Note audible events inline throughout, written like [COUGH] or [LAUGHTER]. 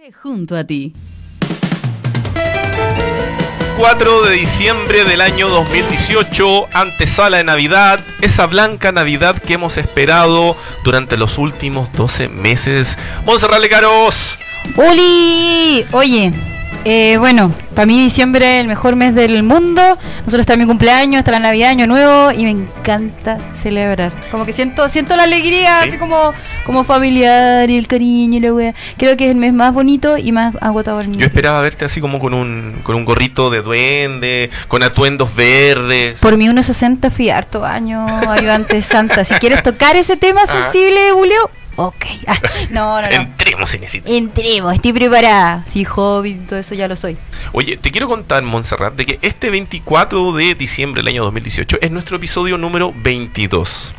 De junto a ti. 4 de diciembre del año 2018, antesala de Navidad, esa blanca Navidad que hemos esperado durante los últimos 12 meses. Monserrat Lecaros. ¡Uli! Oye, eh, bueno, para mí diciembre es el mejor mes del mundo. Nosotros está mi cumpleaños, está la Navidad, Año Nuevo y me encanta celebrar. Como que siento siento la alegría, Sí. así como, como familiar y el cariño y la wea. Creo que es el mes más bonito y más agotador. Yo esperaba verte así como con un, con un gorrito de duende, con atuendos verdes. Por mi 1.60 fui harto año ayudante [LAUGHS] santa. Si quieres tocar ese tema sensible, Julio, ok. [LAUGHS] Ah, no, no, no. Entremos en ese Entremos, estoy preparada. Sí, hobbit, todo eso ya lo soy. Oye, te quiero contar, Montserrat, de que este 24 de diciembre del año 2018 es nuestro episodio número 22.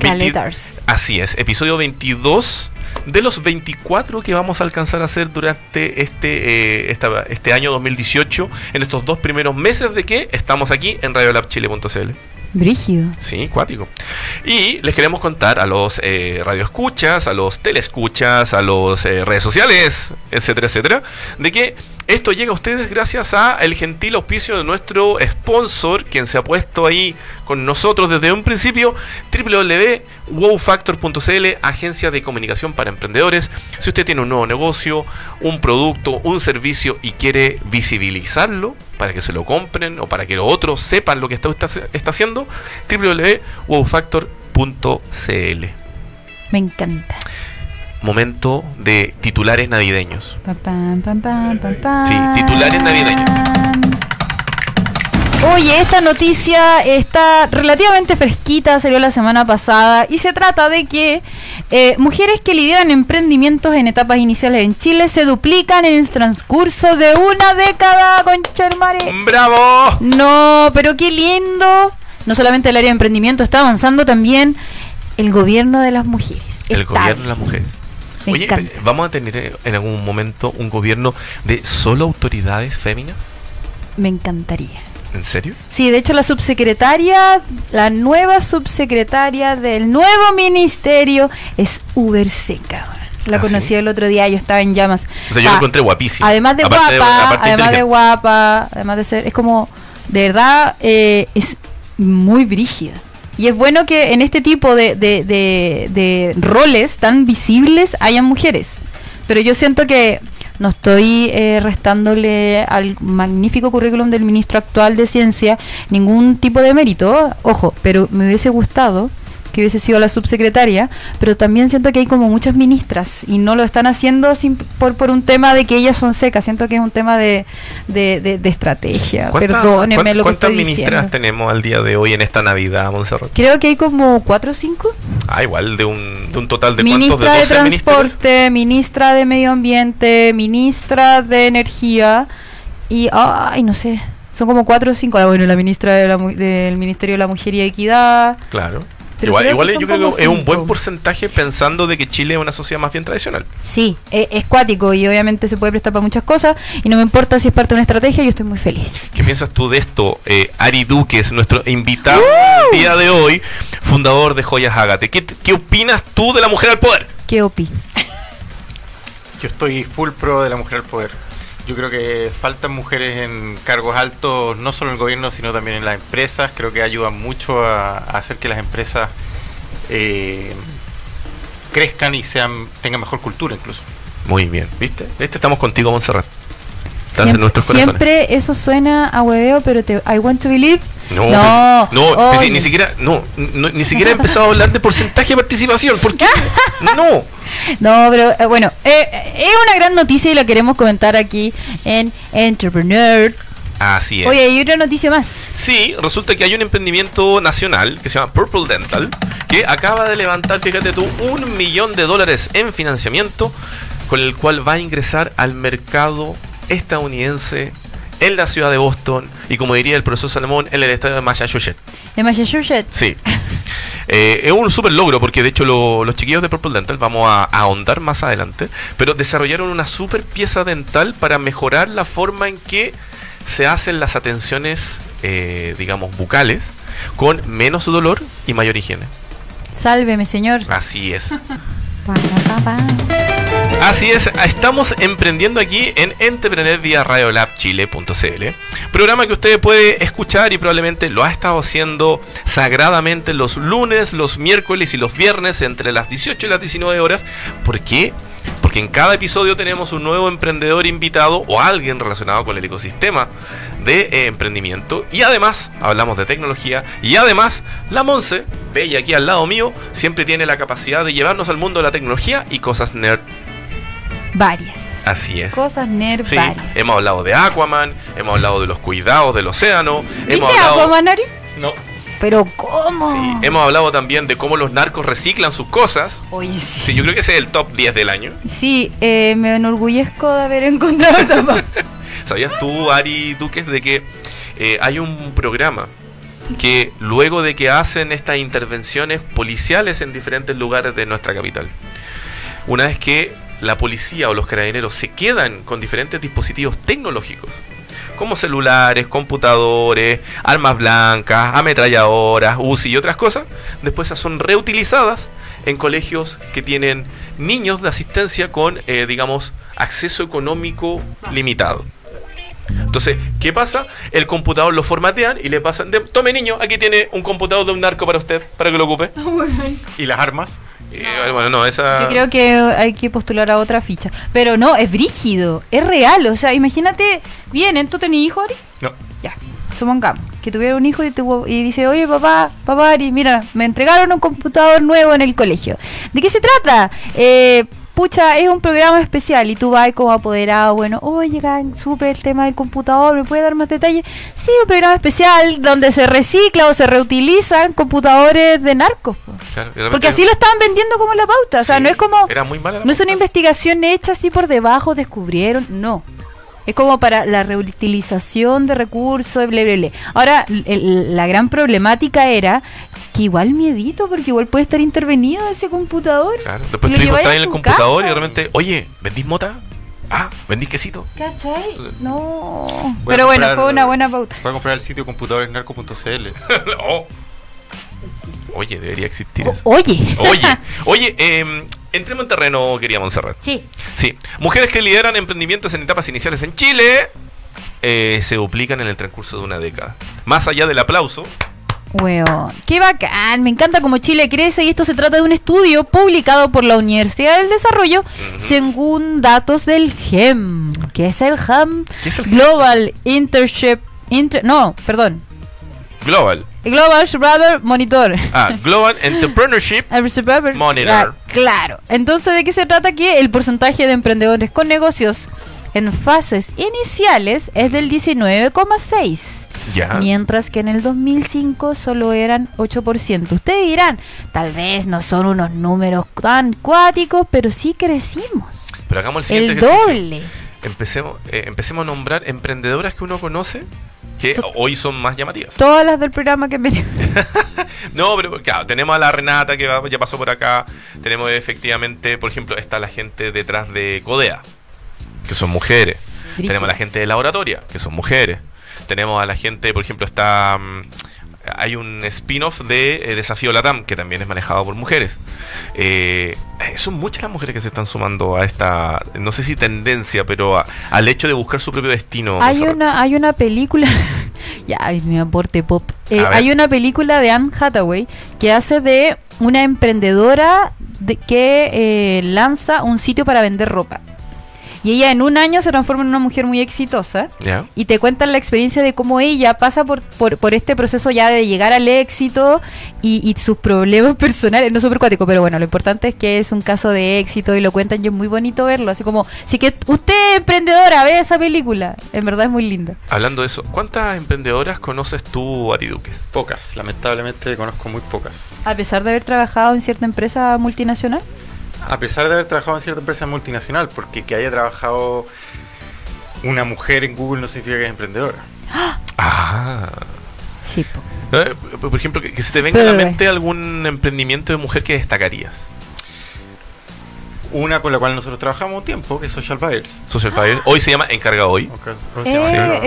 Veinti- Caletars. Así es, episodio 22 de los 24 que vamos a alcanzar a hacer durante este, eh, esta- este año 2018, en estos dos primeros meses de que estamos aquí en radiolabchile.cl. Brígido. Sí, cuático. Y les queremos contar a los eh, radioescuchas, a los telescuchas, a los eh, redes sociales, etcétera, etcétera, de que esto llega a ustedes gracias a el gentil auspicio de nuestro sponsor, quien se ha puesto ahí con nosotros desde un principio, www.wowfactor.cl, agencia de comunicación para emprendedores. Si usted tiene un nuevo negocio, un producto, un servicio y quiere visibilizarlo para que se lo compren o para que los otros sepan lo que está, está, está haciendo, www.wowfactor.cl. Me encanta. Momento de titulares navideños. Sí, titulares navideños. Oye, esta noticia está relativamente fresquita, salió la semana pasada y se trata de que eh, mujeres que lideran emprendimientos en etapas iniciales en Chile se duplican en el transcurso de una década, concha del mare. ¡Bravo! No, pero qué lindo. No solamente el área de emprendimiento está avanzando, también el gobierno de las mujeres. El Está gobierno de las mujeres. Me Oye, encanta. eh, ¿vamos a tener eh, en algún momento un gobierno de solo autoridades féminas? Me encantaría. ¿En serio? Sí, de hecho la subsecretaria, la nueva subsecretaria del nuevo ministerio es Uber Seca. La ¿Ah, conocí sí? el otro día, yo estaba en llamas. O sea, yo Ah, la encontré guapísima. Además de Aparte guapa, además de guapa, además de ser, es como, de verdad, eh, es muy brígida. Y es bueno que en este tipo de, de, de, de roles tan visibles hayan mujeres. Pero yo siento que no estoy eh, restándole al magnífico currículum del ministro actual de Ciencia ningún tipo de mérito, ojo, pero me hubiese gustado que hubiese sido la subsecretaria, pero también siento que hay como muchas ministras y no lo están haciendo sin, por, por un tema de que ellas son secas, siento que es un tema de, de, de- de estrategia, ¿Cuántas- perdónenme lo que ¿Cuántas estoy ministras diciendo. tenemos al día de hoy en esta Navidad, Montserrat? Creo que hay como cuatro o cinco. Ah, igual, de un, de un total de Ministra de de 12 ministerios. Transporte, ministra de Medio Ambiente, ministra de Energía y, ay, no sé, son como cuatro o cinco. Ah, bueno, la ministra de la mu- del Ministerio de la Mujer y Equidad. Claro. Pero igual creo igual yo creo que es un buen porcentaje pensando de que Chile es una sociedad más bien tradicional. Sí, e- es cuático y obviamente se puede prestar para muchas cosas y no me importa si es parte de una estrategia, yo estoy muy feliz. ¿Qué piensas tú de esto? Eh, Ari Duques, nuestro invitado ¡Uh! el día de hoy, fundador de Joyas Ágate. ¿Qué, ¿Qué opinas tú de la mujer al poder? ¿Qué opi? Yo estoy full pro de la mujer al poder. Yo creo que faltan mujeres en cargos altos, no solo en el gobierno, sino también en las empresas. Creo que ayudan mucho a, hacer que las empresas eh, crezcan y sean tengan mejor cultura incluso. Muy bien, ¿viste? ¿Viste? Estamos contigo, Montserrat. En Siempre, nuestros corazones. siempre eso suena a hueveo, pero te, I want to believe. No, No, no, ni siquiera, no, no, ni siquiera he empezado a hablar de porcentaje de participación. ¿Por qué? [LAUGHS] No. No, pero eh, bueno, eh, eh, es una gran noticia y la queremos comentar aquí en Entrepreneur. Así es. Oye, hay otra noticia más. Sí, resulta que hay un emprendimiento nacional que se llama Purple Dental que acaba de levantar, fíjate tú, un millón de dólares en financiamiento con el cual va a ingresar al mercado estadounidense en la ciudad de Boston y como diría el profesor Salomón en el estado de Massachusetts. De Massachusetts. Sí. Eh, es un super logro porque de hecho lo- los chiquillos de Purple Dental, vamos a, a ahondar más adelante, pero desarrollaron una super pieza dental para mejorar la forma en que se hacen las atenciones, eh, digamos, bucales con menos dolor y mayor higiene. Sálveme, señor. Así es. [LAUGHS] Así es, estamos emprendiendo aquí en Entrepreneur vía Radiolabchile.cl, programa que usted puede escuchar y probablemente lo ha estado haciendo sagradamente los lunes, los miércoles y los viernes entre las 18 y las 19 horas. ¿Por qué? Porque en cada episodio tenemos un nuevo emprendedor invitado o alguien relacionado con el ecosistema de eh, emprendimiento. Y además hablamos de tecnología. Y además la Monse, bella aquí al lado mío, siempre tiene la capacidad de llevarnos al mundo de la tecnología y cosas nerd. Varias. Así es. Cosas nerd Sí, varias. hemos hablado de Aquaman, hemos hablado de los cuidados del océano, ¿Viste hemos hablado, Aquaman, Ari? No, Pero ¿cómo? sí, hemos hablado también de cómo los narcos reciclan sus cosas. Oye, sí. Sí, yo creo que ese es el top 10 del año. Sí, eh, me enorgullezco de haber encontrado esa [LAUGHS] parte. ¿Sabías tú, Ari Duques, de que eh, hay un programa que luego de que hacen estas intervenciones policiales en diferentes lugares de nuestra capital, una vez que la policía o los carabineros se quedan con diferentes dispositivos tecnológicos, como celulares, computadores, armas blancas, ametralladoras, UCI y otras cosas, después esas son reutilizadas en colegios que tienen niños de asistencia con, eh, digamos, acceso económico limitado. Entonces, ¿qué pasa? El computador lo formatean y le pasan, de, tome niño, aquí tiene un computador de un narco para usted, para que lo ocupe. [LAUGHS] ¿y las armas? Eh, bueno, no, esa... Yo creo que hay que postular a otra ficha. Pero no, es brígido, es real. O sea, imagínate, vienen, ¿tú tenés hijo, Ari? No. Ya, supongamos que tuviera un hijo y, tuvo- y dice, oye papá, papá Ari, mira, me entregaron un computador nuevo en el colegio. ¿De qué se trata? Eh, pucha, es un programa especial y tú vas como apoderado, bueno, oye, gan, supe el tema del computador, ¿me puede dar más detalles? Sí, un programa especial donde se recicla o se reutilizan computadores de narcos. po. Claro, Porque así lo estaban vendiendo como la pauta, o sea, no es como... Era muy mala la No es una investigación hecha así por debajo, descubrieron, no. Es como para la reutilización de recursos, bla, bla, bla. Ahora, el- la gran problemática era que igual miedito, porque igual puede estar intervenido ese computador. Claro. Después Lo tu hijo lleváis está en el computador y casa. repente, oye, ¿vendís mota? Ah, ¿vendís quesito? ¿Cachai? No. Voy Pero bueno, fue una buena pauta. Voy a comprar el sitio computadoresnarco.cl. [LAUGHS] Oh. Oye, debería existir O- eso. oye. [LAUGHS] Oye, [LAUGHS] oye, em, entremos en terreno, quería Montserrat. Sí. Sí, mujeres que lideran emprendimientos en etapas iniciales en Chile eh, se duplican en el transcurso de una década. Más allá del aplauso, Weón, qué bacán, me encanta cómo Chile crece y esto se trata de un estudio publicado por la Universidad del Desarrollo según datos del GEM. ¿Qué es el GEM? ¿Qué es el GEM? Global Internship... Inter- no, perdón. Global. Global Brother Monitor. Ah, Global Entrepreneurship. [LAUGHS] Monitor. Monitor. claro. Entonces, ¿de qué se trata aquí? El porcentaje de emprendedores con negocios en fases iniciales es del 19,6%. Ya. Mientras que en el 2005 solo eran 8%. Ustedes dirán, tal vez no son unos números tan cuáticos, pero sí crecimos. Pero hagamos el siguiente El ejercicio. doble. Empecemos, eh, empecemos a nombrar emprendedoras que uno conoce que hoy son más llamativas. Todas las del programa que venimos. [LAUGHS] No, pero claro, tenemos a la Renata que va- ya pasó por acá. Tenemos efectivamente, por ejemplo, está la gente detrás de Codea, que son mujeres. Tenemos a la gente de la oratoria, que son mujeres. Tenemos a la gente, por ejemplo, está. mm, hay un spin-off de eh, Desafío Latam, que también es manejado por mujeres. Eh, son muchas las mujeres que se están sumando a esta, no sé si tendencia, pero a- al hecho de buscar su propio destino. Hay Monserrat. una, hay una película, [LAUGHS] ya, ay, mi aporte pop. Eh, hay una película de Anne Hathaway que hace de una emprendedora de, que eh, lanza un sitio para vender ropa. Y ella en un año se transforma en una mujer muy exitosa. ¿Ya? Y te cuentan la experiencia de cómo ella pasa por, por, por este proceso ya de llegar al éxito y, y sus problemas [LAUGHS] personales. No es súper cuático, pero bueno, lo importante es que es un caso de éxito y lo cuentan y es muy bonito verlo. Así como, si que usted es emprendedora, ve esa película. En verdad es muy linda. Hablando de eso, ¿cuántas emprendedoras conoces tú, Ari Duques? Pocas, lamentablemente conozco muy pocas. A pesar de haber trabajado en cierta empresa multinacional. A pesar de haber trabajado en cierta empresa multinacional, porque que haya trabajado una mujer en Google no significa que es emprendedora. Ah. Sí, po. Eh, Por ejemplo, que, que se te venga a la mente algún emprendimiento de mujer que destacarías. Una con la cual nosotros trabajamos un tiempo, que es Social Buyers. Social Fire. Hoy se llama Encarga Hoy. Eh, Sí.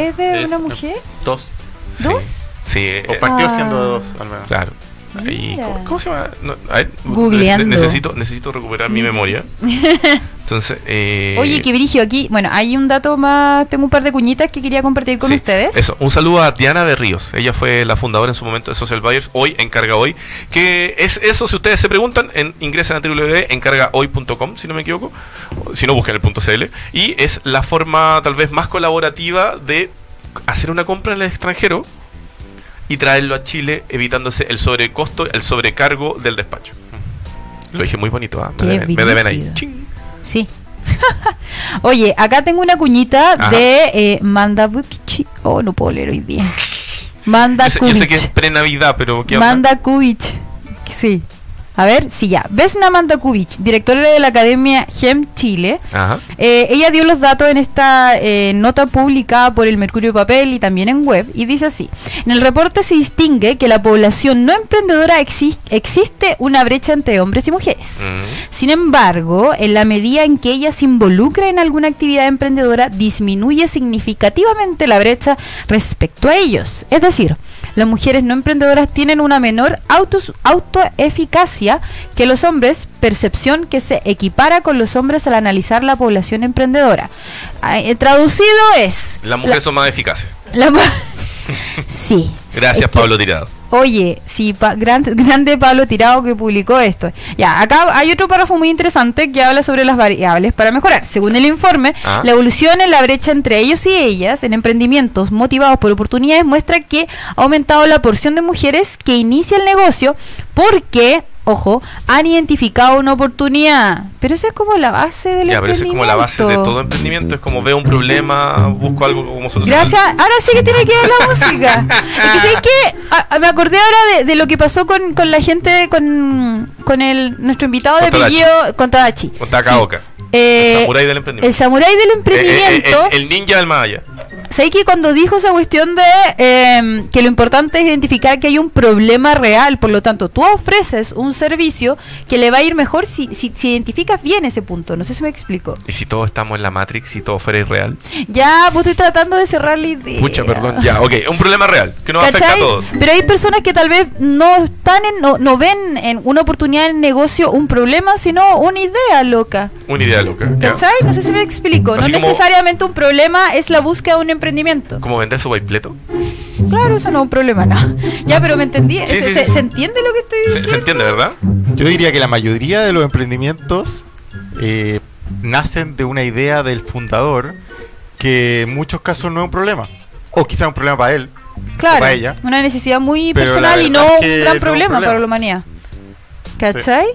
¿Es de Es una mujer? Dos. Sí. ¿Dos? Sí. eh, O partió Ah. siendo de dos, al menos. claro. Ahí. ¿cómo, cómo se llama? No, a ver, Googleando. necesito, necesito recuperar mi memoria. [LAUGHS] Entonces, eh, Oye, qué brigio aquí. Bueno, hay un dato más. Tengo un par de cuñitas que quería compartir con Sí, ustedes. Eso, un saludo a Diana de Ríos. Ella fue la fundadora en su momento de Social Buyers, hoy encarga hoy. Que es eso, si ustedes se preguntan, en, ingresen a www.encargahoy.com, si no me equivoco. Si no, busquen el punto .cl. Y es la forma tal vez más colaborativa de hacer una compra en el extranjero y traerlo a Chile, evitándose el sobrecosto, el sobrecargo del despacho. Lo dije muy bonito. Qué me, deben, me deben ahí. Sí. [LAUGHS] Oye, acá tengo una cuñita Ajá. de eh, Mandabukichi. Oh, no puedo leer hoy día. [LAUGHS] Manda Yo sé, yo sé que es pre-Navidad, pero ¿qué onda? Manda Kubic. Sí. A ver, sí, ya. Vesna Manda Kubic, directora de la Academia GEM Chile. Ajá. Eh, ella dio los datos en esta eh, nota publicada por el Mercurio Papel y también en web y dice así. En el reporte se distingue que la población no emprendedora exi- existe una brecha entre hombres y mujeres. Mm. Sin embargo, en la medida en que ella se involucra en alguna actividad emprendedora, disminuye significativamente la brecha respecto a ellos. Es decir, las mujeres no emprendedoras tienen una menor autos- autoeficacia que los hombres, percepción que se equipara con los hombres al analizar la población emprendedora. Ah, eh, traducido es... Las mujeres son más eficaces. la [LAUGHS] sí. Gracias, Es que- Pablo Tirado. Oye, sí, pa- gran- [LAUGHS] grande Pablo Tirado que publicó esto. Ya, acá hay otro párrafo muy interesante que habla sobre las variables para mejorar. Según el informe, Ah. la evolución en la brecha entre ellos y ellas en emprendimientos motivados por oportunidades muestra que ha aumentado la porción de mujeres que inicia el negocio porque, ojo, han identificado una oportunidad. Pero eso es como la base del Ya, pero eso es como la base de todo emprendimiento. Es como veo un problema, busco algo como solución. Gracias. Ahora sí que tiene que ver la [LAUGHS] música. Es que. A- a- me acordé ahora de, de lo que pasó con, con la gente, con, con el nuestro invitado de apellido, con Tadachi. Con Takaoka. Eh, el samurái del emprendimiento. El samurái del Eh, eh, emprendimiento. el, el ninja del más allá. ¿Sabes que cuando dijo esa cuestión de eh, que lo importante es identificar que hay un problema real, por lo tanto, tú ofreces un servicio que le va a ir mejor si, si, si identificas bien ese punto? No sé si me explico. Y si todos estamos en la Matrix y todo fuera irreal. Ya, pues estoy tratando de cerrar la idea. Pucha, perdón. Ya, ok. Un problema real que nos afecta a ¿Cachai? todos. Pero hay personas que tal vez no están en, no, no ven en una oportunidad en negocio un problema, sino una idea loca. Una idea loca. ya. ¿Cachai? No sé si me explico. Así no necesariamente un problema es la búsqueda de un emprendimiento. ¿Cómo vender su baipleto? Claro, eso no es un problema, no. Ya, pero me entendí. Sí, ¿Se, sí, se- sí. se entiende lo que estoy ¿Se, diciendo? se entiende, verdad? Yo diría que la mayoría de los emprendimientos eh, nacen de una idea del fundador que en muchos casos no es un problema. O quizá un problema para él. Claro, para ella. una necesidad muy Pero personal y no es un gran no es un problema, problema. para la humanidad. ¿Cachai?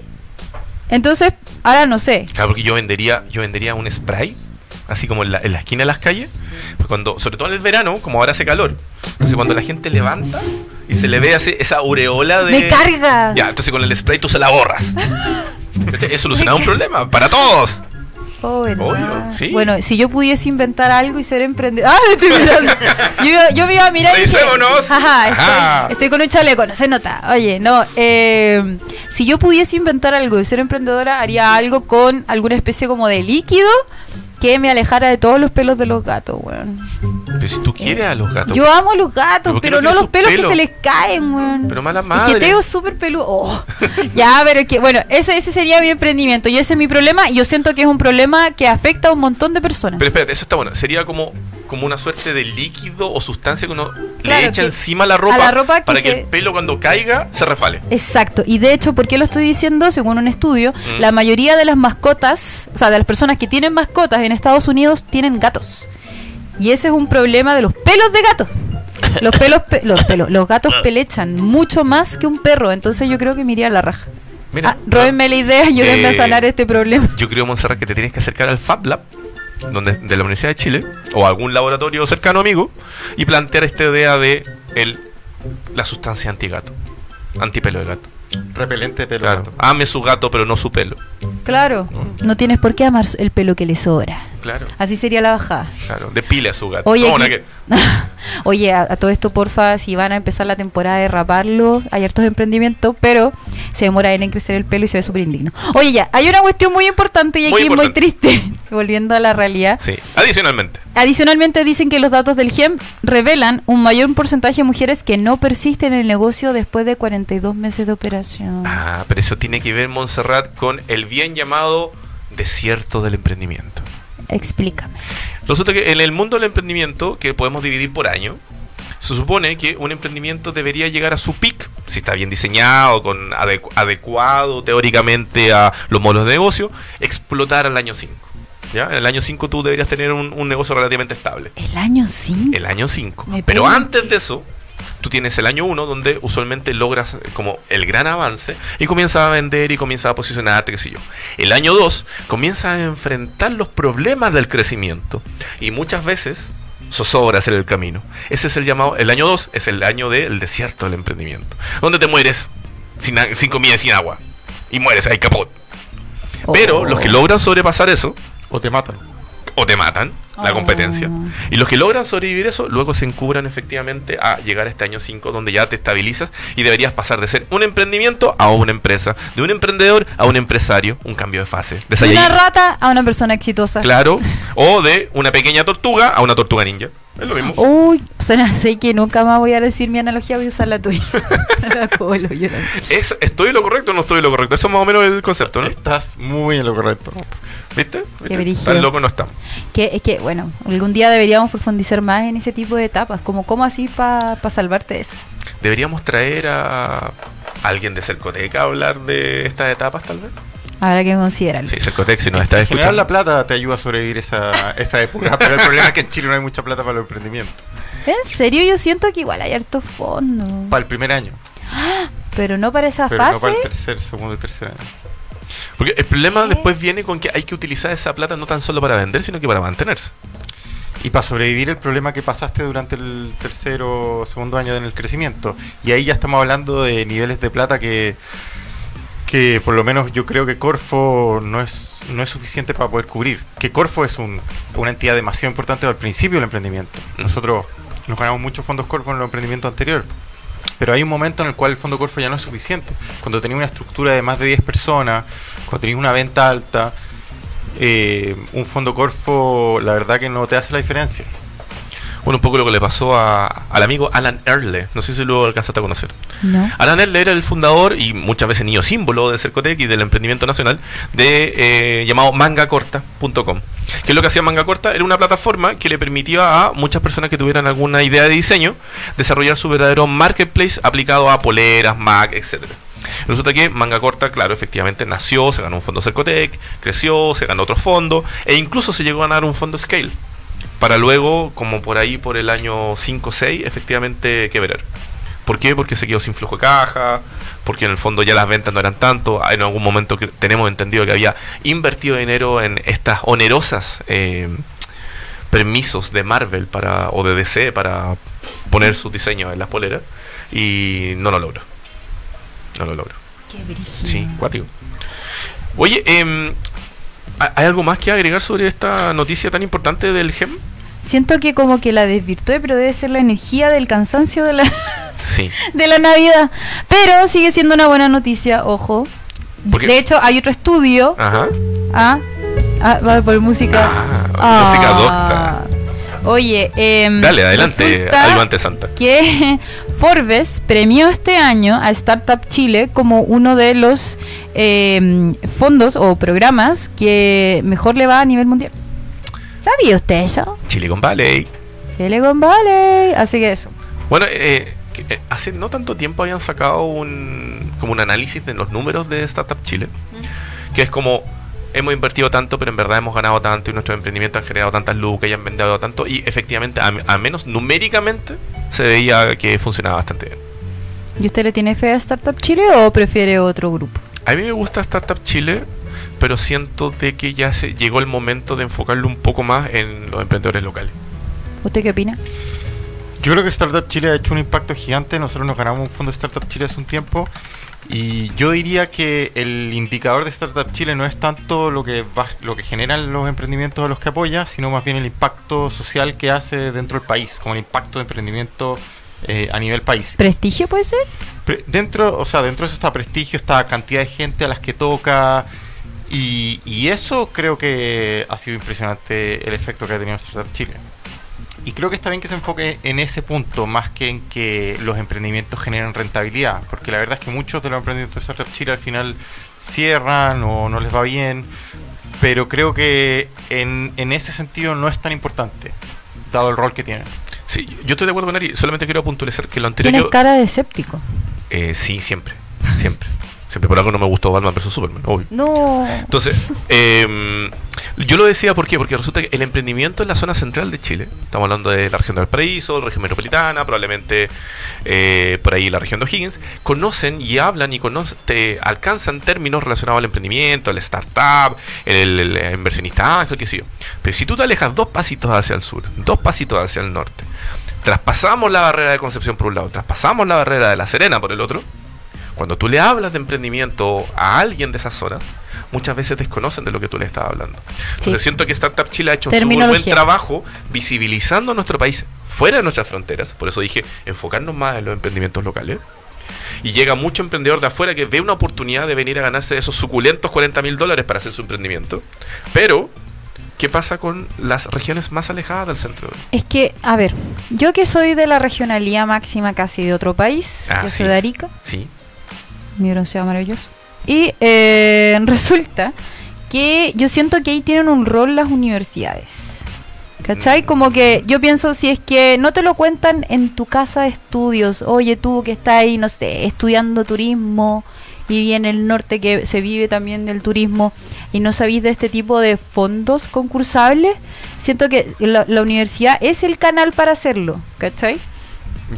Entonces, ahora no sé. Claro, porque yo vendería, yo vendería un spray, así como en la, en la esquina de las calles, pues cuando, sobre todo en el verano, como ahora hace calor. Entonces cuando la gente levanta y se le ve así, esa aureola de. Me carga. Ya, entonces con el spray tú se la borras. ¿Cachai? Es solucionar un problema para todos. Oh. Obvio, sí. Bueno, si yo pudiese inventar algo y ser emprendedor. ¡Ah, [LAUGHS] estoy mirando! Yo, yo me iba a mirar y dije, Revisémonos. Ajá, estoy, Ajá. estoy con un chaleco, no se nota. Oye, no. eh, si yo pudiese inventar algo y ser emprendedora, haría algo con alguna especie como de líquido que me alejara de todos los pelos de los gatos, weón. Pero si tú quieres a los gatos. Yo amo a los gatos, ¿Pero no los pelos que se les caen, weón. Pero mala Es madre. que Teo es súper peludo. Oh. [LAUGHS] ya, pero es que, bueno, ese, ese sería mi emprendimiento y ese es mi problema. Y yo siento que es un problema que afecta a un montón de personas. Pero espérate, eso está bueno. Sería como, como una suerte de líquido o sustancia que uno Claro, le echa encima a la ropa, a la ropa que para que se- el pelo cuando caiga se refale. Exacto, y de hecho, ¿por qué lo estoy diciendo? Según un estudio, Mm. la mayoría de las mascotas, o sea, de las personas que tienen mascotas en Estados Unidos tienen gatos. Y ese es un problema de los pelos de gatos. Los pelos, pe- los pelos, los gatos pelechan mucho más que un perro, entonces yo creo que me iría a la raja. Mira, ah, róbenme la idea, ayúdenme a Eh, sanar este problema. Yo creo, Montserrat, que te tienes que acercar al Fab Lab donde, de la Universidad de Chile o algún laboratorio cercano amigo y plantear esta idea de el, la sustancia antigato, antipelo de gato. Repelente de pelo. Claro, gato. ame su gato pero no su pelo. Claro, no tienes por qué amar el pelo que le sobra. Claro, Así sería la bajada. claro. Depile a su gato. Oye, No, aquí- nada que- [LAUGHS] Oye, a, a todo esto, porfa, si van a empezar la temporada de raparlo, hay hartos emprendimientos, pero se demora en crecer el pelo y se ve súper indigno. Oye, ya, hay una cuestión muy importante y Muy aquí es muy importante. triste, volviendo a la realidad. Sí. Adicionalmente. Adicionalmente dicen que los datos del GEM revelan un mayor porcentaje de mujeres que no persisten en el negocio después de 42 meses de operación. Ah, pero eso tiene que ver, Montserrat, con el bien llamado desierto del emprendimiento. Explícame. Resulta que en el mundo del emprendimiento, que podemos dividir por año, se supone que un emprendimiento debería llegar a su peak, si está bien diseñado, con adecu- adecuado teóricamente a los modelos de negocio, explotar al año 5. ¿Ya? En el año 5 tú deberías tener un, un negocio relativamente estable. El año 5. El año 5. Me Pero antes de eso, tú tienes el año 1 donde usualmente logras como el gran avance y comienzas a vender y comienzas a posicionarte, qué sé yo. El año 2 comienzas a enfrentar los problemas del crecimiento y muchas veces zozobra hacer el camino. Ese es el llamado, el año 2 es el año del desierto del emprendimiento, donde te mueres sin, sin comida y sin agua y mueres ahí capot. Pero Oh. los que logran sobrepasar eso O te matan. o te matan la Oh. competencia. Y los que logran sobrevivir eso, luego se encubran efectivamente a llegar a este año 5 donde ya te estabilizas y deberías pasar de ser un emprendimiento a una empresa, de un emprendedor a un empresario, un cambio de fase. De De una rata a una persona exitosa. claro, [LAUGHS] o de una pequeña tortuga a una tortuga ninja. Es lo mismo. Uy, suena así que nunca más voy a decir mi analogía, voy a usar la tuya. [LAUGHS] La colo, yo la- Es- ¿Estoy en lo correcto o no estoy en lo correcto? Eso es más o menos el concepto, ¿no? Estás muy en lo correcto. ¿Viste? ¿Viste? Tan loco no estamos. que es que, bueno, algún día deberíamos profundizar más en ese tipo de etapas, como cómo así para salvarte de eso. Deberíamos traer a alguien de Cercoteca a hablar de estas etapas, tal vez. Habrá que considerarlo. Sí, Cercotec, si nos está En general escuchando. la plata te ayuda a sobrevivir esa, esa época, pero el problema es que en Chile no hay mucha plata para los emprendimientos. En serio, yo siento que igual hay harto fondo. Para el primer año, Pero no para esa pero no fase. para el tercer, segundo y tercer año. Porque el problema después viene con que hay que utilizar esa plata no tan solo para vender, sino que para mantenerse. Y para sobrevivir el problema que pasaste durante el tercero o segundo año en el crecimiento. Y ahí ya estamos hablando de niveles de plata que, que por lo menos yo creo que Corfo no es, no es suficiente para poder cubrir. Que Corfo es un- una entidad demasiado importante al principio del emprendimiento. Nosotros nos ganamos muchos fondos Corfo en los emprendimientos anteriores. Pero hay un momento en el cual el fondo Corfo ya no es suficiente. Cuando tenéis una estructura de más de 10 personas, cuando tenéis una venta alta, eh, un fondo Corfo la verdad que no te hace la diferencia. Bueno, un poco lo que le pasó a- al amigo Alan Erle. No sé si lo alcanzaste a conocer. No. Alan Erle era el fundador y muchas veces niño símbolo de Cercotec y del emprendimiento nacional de eh, llamado mangacorta.com. Que es lo que hacía Manga Corta? Era una plataforma que le permitía a muchas personas que tuvieran alguna idea de diseño desarrollar su verdadero marketplace aplicado a poleras, Mac, etcétera. Resulta que Manga Corta, claro, efectivamente nació, se ganó un fondo Cercotec, creció, se ganó otro fondo e incluso se llegó a ganar un fondo Scale para luego, como por ahí por el año 5 o 6, efectivamente quebrar. ¿Por qué? Porque se quedó sin flujo de caja, porque en el fondo ya las ventas no eran tanto. En algún momento que tenemos entendido que había invertido dinero en estas onerosas eh, permisos de Marvel para o de DC para poner sus diseños en las poleras y no lo logró. No lo logró. Qué. Sí, cuático. Oye, em, ¿ha- ¿hay algo más que agregar sobre esta noticia tan importante del GEM? Siento que como que la desvirtué, pero debe ser la energía del cansancio de la, [LAUGHS] Sí. [LAUGHS] de la Navidad. Pero sigue siendo una buena noticia, ojo. De hecho, hay otro estudio. Ajá. Ah, ah, va por música. Ah, música docta. Oye, em, Dale, adelante, resulta ayudante santa. que Forbes premió este año a Startup Chile como uno de los em, fondos o programas que mejor le va a nivel mundial. ¿Sabía usted eso? Silicon Valley. Silicon Valley. Así que eso. Bueno, eh, eh, hace no tanto tiempo habían sacado un como un análisis de los números de Startup Chile, que es como hemos invertido tanto, pero en verdad hemos ganado tanto y nuestros emprendimientos han generado tantas lucas y han vendido tanto y efectivamente, a- al menos numéricamente, se veía que funcionaba bastante bien. ¿Y usted le tiene fe a Startup Chile o prefiere otro grupo? A mí me gusta Startup Chile, pero siento de que ya se llegó el momento de enfocarlo un poco más en los emprendedores locales. ¿Usted qué opina? Yo creo que Startup Chile ha hecho un impacto gigante. Nosotros nos ganamos un fondo de Startup Chile hace un tiempo Y yo diría que el indicador de Startup Chile no es tanto lo que va, lo que generan los emprendimientos a los que apoya, sino más bien el impacto social que hace dentro del país, como el impacto de emprendimiento eh, a nivel país. ¿Prestigio puede ser? Pre- dentro, o sea, dentro de eso está prestigio, está cantidad de gente a las que toca. Y, y eso creo que ha sido impresionante el efecto que ha tenido Startup Chile. Y creo que está bien que se enfoque en ese punto, más que en que los emprendimientos generen rentabilidad. Porque la verdad es que muchos de los emprendimientos de Startup Chile al final cierran o no les va bien. Pero creo que en, en ese sentido no es tan importante, dado el rol que tienen. Sí, yo estoy de acuerdo con Ari. Solamente quiero puntualizar que lo anterior. Tienes yo- cara de escéptico. Eh, sí, siempre. Siempre. Siempre por algo no me gustó Batman vs Superman, obvio. No. Entonces, [LAUGHS] eh, yo lo decía ¿por qué? porque resulta que el emprendimiento en la zona central de Chile, estamos hablando de la región del Paraíso, región metropolitana, probablemente eh, por ahí la región de O'Higgins, conocen y hablan y te alcanzan términos relacionados al emprendimiento, al startup, el inversionista ángel, qué sé yo. Pero si tú te alejas dos pasitos hacia el sur, dos pasitos hacia el norte, traspasamos la barrera de Concepción por un lado, traspasamos la barrera de La Serena por el otro, cuando tú le hablas de emprendimiento a alguien de esas zonas, muchas veces desconocen de lo que tú le estás hablando. Entonces Sí. siento que Startup Chile ha hecho un súper buen trabajo visibilizando a nuestro país fuera de nuestras fronteras. Por eso dije, enfocarnos más en los emprendimientos locales. Y llega mucho emprendedor de afuera que ve una oportunidad de venir a ganarse esos suculentos 40 mil dólares para hacer su emprendimiento. Pero, ¿qué pasa con las regiones más alejadas del centro? Es que, a ver, yo que soy de la regionalía máxima casi de otro país, Ah, yo soy de Arica, Sí. mi bronceado maravilloso. Y eh, resulta que yo siento que ahí tienen un rol las universidades. ¿Cachai? Mm. Como que yo pienso si es que no te lo cuentan en tu casa de estudios, oye tú que estás ahí, no sé, estudiando turismo y en el norte que se vive también del turismo y no sabéis de este tipo de fondos concursables, siento que la, la universidad es el canal para hacerlo, ¿cachai?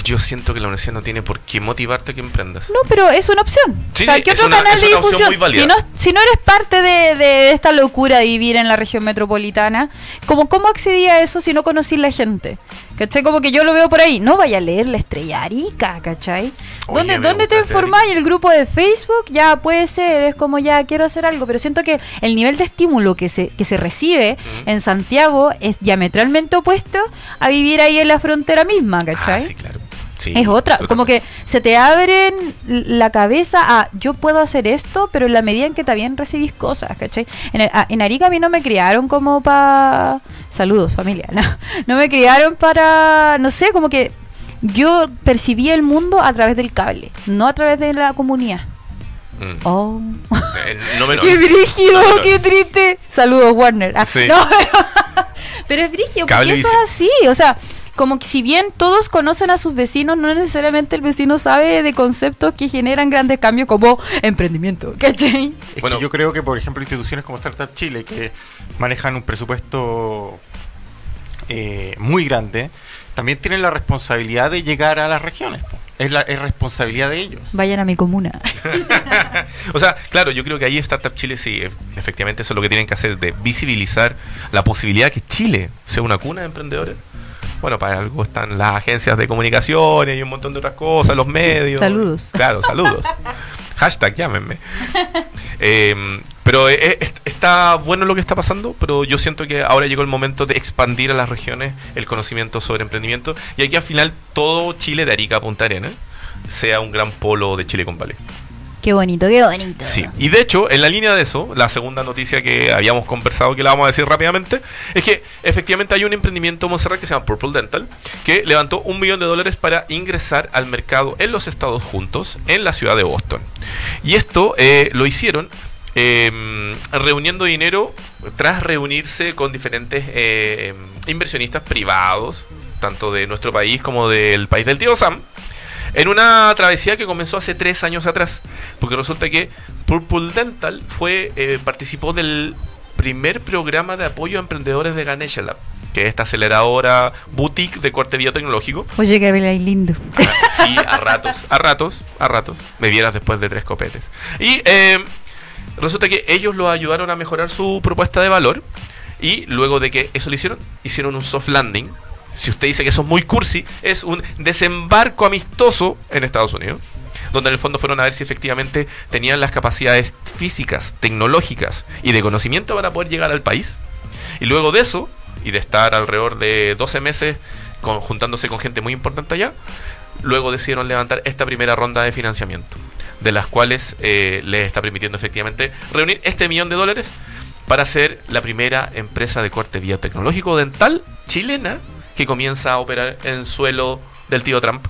Yo siento que la universidad no tiene por qué motivarte a que emprendas. No, pero es una opción. Sí, o sea, ¿qué otro una- canal de difusión? Si no, si no eres parte de, de esta locura de vivir en la región metropolitana, ¿cómo, ¿cómo accedí a eso si no conocí la gente? ¿Cachai? Como que yo lo veo por ahí. No vaya a leer la estrella Arica, ¿cachai? Oye, ¿Dónde, ¿dónde te informás? ¿En el grupo de Facebook? Ya puede ser, es como ya quiero hacer algo, pero siento que el nivel de estímulo que se, que se recibe en Santiago es diametralmente opuesto a vivir ahí en la frontera misma, ¿cachai? Ah, sí, claro. Sí, Es otra, como que se te abren la cabeza a yo puedo hacer esto, pero en la medida en que también recibís cosas, ¿cachai? En, el- a- en Arica a mí no me criaron como para... Saludos familia, [LAUGHS] no, no me criaron para, no sé, como que yo percibí el mundo a través del cable, no a través de la comunidad. Mm. Oh. Eh, no me [LAUGHS] lo- ¡Qué brígido! no me lo- ¡Qué triste! Saludos, Warner. Ah, Sí. no, pero, [LAUGHS] pero es brígido, porque eso es así. O sea, como que si bien todos conocen a sus vecinos, no necesariamente el vecino sabe de conceptos que generan grandes cambios como emprendimiento. [LAUGHS] ¿Cachai? Es Bueno. que yo creo que, por ejemplo, instituciones como Startup Chile, que manejan un presupuesto eh, muy grande, también tienen la responsabilidad de llegar a las regiones. Es, la, es responsabilidad de ellos. Vayan a mi comuna. [LAUGHS] o sea, claro, yo creo que ahí Startup Chile sí, e- efectivamente eso es lo que tienen que hacer, de visibilizar la posibilidad que Chile sea una cuna de emprendedores. Bueno, para algo están las agencias de comunicaciones y un montón de otras cosas, los medios. Saludos. Claro, saludos. [LAUGHS] Hashtag, llámenme. Eh, pero eh, es- está bueno lo que está pasando, pero yo siento que ahora llegó el momento de expandir a las regiones el conocimiento sobre emprendimiento y aquí al final todo Chile de Arica a Punta Arenas sea un gran polo de Chile con Valley. Qué bonito, qué bonito. Sí, y de hecho, en la línea de eso, la segunda noticia que habíamos conversado, que la vamos a decir rápidamente, es que efectivamente hay un emprendimiento en que se llama Purple Dental, que levantó un millón de dólares para ingresar al mercado en los Estados Juntos, en la ciudad de Boston. Y esto eh, lo hicieron eh, reuniendo dinero tras reunirse con diferentes eh, inversionistas privados, tanto de nuestro país como del país del tío Sam, en una travesía que comenzó hace tres años atrás. Porque resulta que Purple Dental fue, eh, participó del primer programa de apoyo a emprendedores de Ganesha Lab, que es esta aceleradora boutique de corte biotecnológico. Oye, que hay lindo. [LAUGHS] Sí, a ratos, a ratos, a ratos. Me vieras después de tres copetes. Y eh, resulta que ellos lo ayudaron a mejorar su propuesta de valor. Y luego de que eso lo hicieron, hicieron un soft landing. Si usted dice que eso es muy cursi, es un desembarco amistoso en Estados Unidos. donde en el fondo fueron a ver si efectivamente tenían las capacidades físicas, tecnológicas y de conocimiento para poder llegar al país. Y luego de eso, y de estar alrededor de 12 meses juntándose con gente muy importante allá, luego decidieron levantar esta primera ronda de financiamiento, de las cuales eh, les está permitiendo efectivamente reunir este millón de dólares para ser la primera empresa de corte biotecnológico dental chilena que comienza a operar en suelo del tío Trump.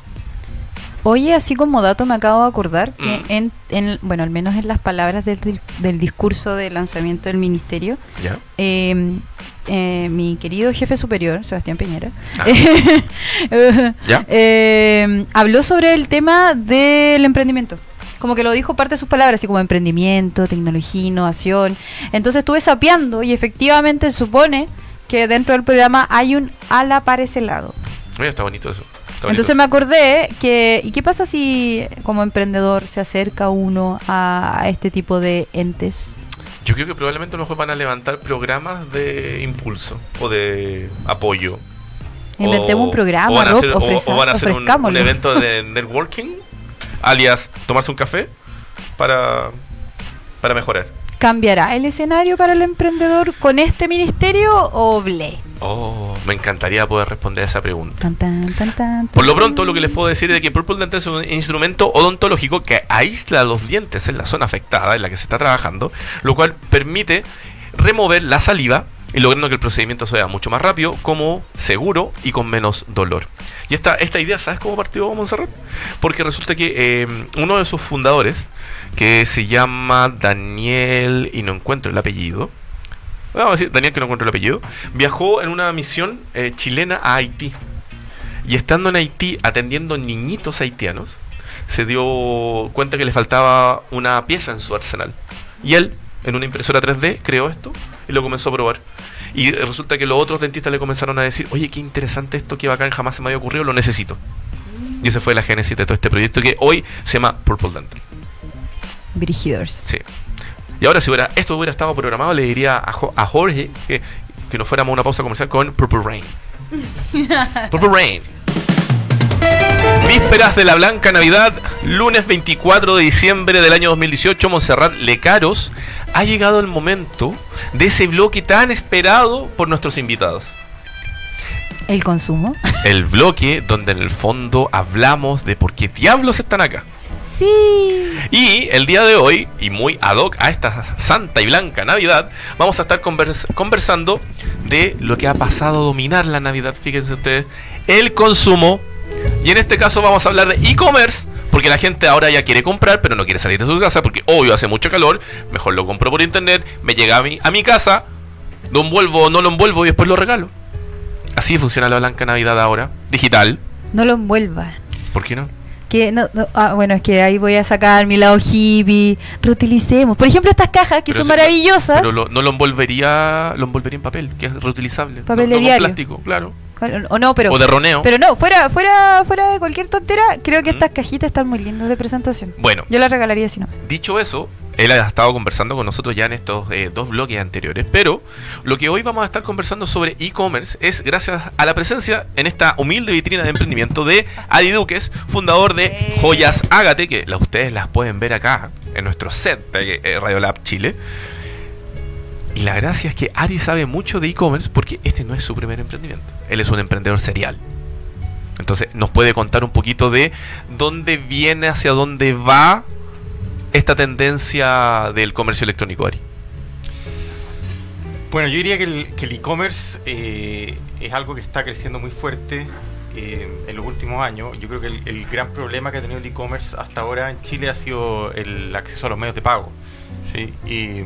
Oye, así como dato me acabo de acordar que mm. en, bueno, al menos en las palabras del, del discurso de lanzamiento del ministerio, em, eh, mi querido jefe superior, Sebastián Peñera, ah. [LAUGHS] em, habló sobre el tema del emprendimiento. Como que lo dijo parte de sus palabras, así como emprendimiento, tecnología, innovación. Entonces estuve sapeando y efectivamente supone que dentro del programa hay un ala para ese lado. Oye, está bonito eso. Entonces me acordé que, ¿y qué pasa si como emprendedor se acerca uno a, este tipo de entes? Yo creo que probablemente a lo mejor van a levantar programas de impulso o de apoyo. Inventemos un programa, o van a hacer, o, van a hacer un, evento de [LAUGHS] networking, alias tomarse un café para, para mejorar. ¿Cambiará el escenario para el emprendedor con este ministerio o ble? Oh, me encantaría poder responder a esa pregunta. Por lo pronto, lo que les puedo decir es que Purple Dental es un instrumento odontológico que aísla los dientes en la zona afectada en la que se está trabajando, lo cual permite remover la saliva y logrando que el procedimiento sea mucho más rápido, como seguro y con menos dolor. Y esta, esta idea, ¿sabes cómo partió Montserrat? Porque resulta que eh, uno de sus fundadores, que se llama Daniel, y no encuentro el apellido, vamos a decir Daniel que no encuentro el apellido, viajó en una misión eh, chilena a Haití. Y estando en Haití atendiendo niñitos haitianos, se dio cuenta que le faltaba una pieza en su arsenal. Y él, en una impresora 3D, creó esto y lo comenzó a probar. Y resulta que los otros dentistas le comenzaron a decir, oye, qué interesante esto, qué bacán, jamás se me había ocurrido, lo necesito. Y esa fue la génesis de todo este proyecto que hoy se llama Purple Dental. Brigidors. Sí. Y ahora, si hubiera, esto hubiera estado programado, le diría a, a Jorge que, que nos fuéramos a una pausa comercial con Purple Rain. [LAUGHS] Purple Rain. Vísperas de la Blanca Navidad, lunes 24 de diciembre del año 2018, Montserrat Lecaros, ha llegado el momento de ese bloque tan esperado por nuestros invitados. ¿El consumo? El bloque donde en el fondo hablamos de por qué diablos están acá. Y el día de hoy, y muy ad hoc a esta santa y blanca Navidad, vamos a estar conversando de lo que ha pasado a dominar la Navidad, fíjense ustedes, el consumo. Y en este caso vamos a hablar de e-commerce, porque la gente ahora ya quiere comprar, pero no quiere salir de su casa, porque obvio hace mucho calor, mejor lo compro por internet, me llega a mi, a mi casa, lo envuelvo o no lo envuelvo y después lo regalo. Así funciona la blanca Navidad ahora, digital. No lo envuelva. ¿Por qué no? Que no, ah, bueno, es que ahí voy a sacar mi lado hippie, reutilicemos. Por ejemplo, estas cajas que son maravillosas. pero no lo envolvería, lo envolvería en papel, que es reutilizable. Papel de plástico, claro. O no, pero. O de roneo. Pero no, fuera, fuera, fuera de cualquier tontera, creo que estas cajitas están muy lindas de presentación. Bueno. Yo las regalaría si no. Dicho eso, él ha estado conversando con nosotros ya en estos eh, dos bloques anteriores. Pero lo que hoy vamos a estar conversando sobre e-commerce es gracias a la presencia en esta humilde vitrina de emprendimiento de Adi Duques, fundador de Joyas Ágate, que ustedes las pueden ver acá en nuestro set de eh, Radio Lab Chile. Y la gracia es que Ari sabe mucho de e-commerce porque este no es su primer emprendimiento. Él es un emprendedor serial. Entonces nos puede contar un poquito de dónde viene, hacia dónde va esta tendencia del comercio electrónico, Ari? Bueno, yo diría que el e-commerce eh, es algo que está creciendo muy fuerte eh, en los últimos años. Yo creo que el, gran problema que ha tenido el e-commerce hasta ahora en Chile ha sido el acceso a los medios de pago. ¿sí? Y,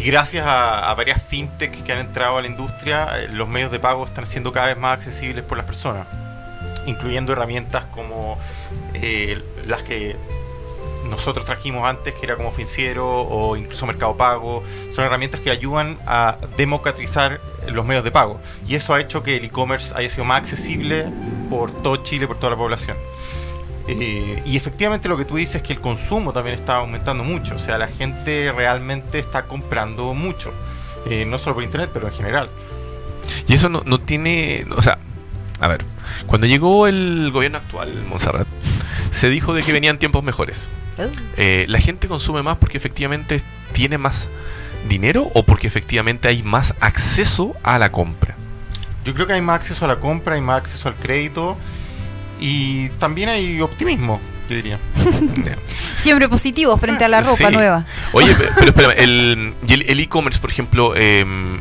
gracias a, varias fintechs que han entrado a la industria, eh, los medios de pago están siendo cada vez más accesibles por las personas, incluyendo herramientas como las que nosotros trajimos antes, que era como Financiero o incluso Mercado Pago, son herramientas que ayudan a democratizar los medios de pago. Y eso ha hecho que el e-commerce haya sido más accesible por todo Chile, por toda la población. Eh, y efectivamente lo que tú dices es que el consumo también está aumentando mucho, o sea, la gente realmente está comprando mucho, eh, no solo por internet, pero en general. Y eso no, no tiene, o sea, a ver, cuando llegó el gobierno actual, Montserrat, se dijo de que [LAUGHS] venían tiempos mejores. Eh, la gente consume más porque efectivamente tiene más dinero o porque efectivamente hay más acceso a la compra. Yo creo que hay más acceso a la compra, hay más acceso al crédito y también hay optimismo, yo diría. [LAUGHS] Siempre positivo frente a la ropa Sí. nueva. Oye, [LAUGHS] pe- pero espérame, el y el el e-commerce, por ejemplo, em,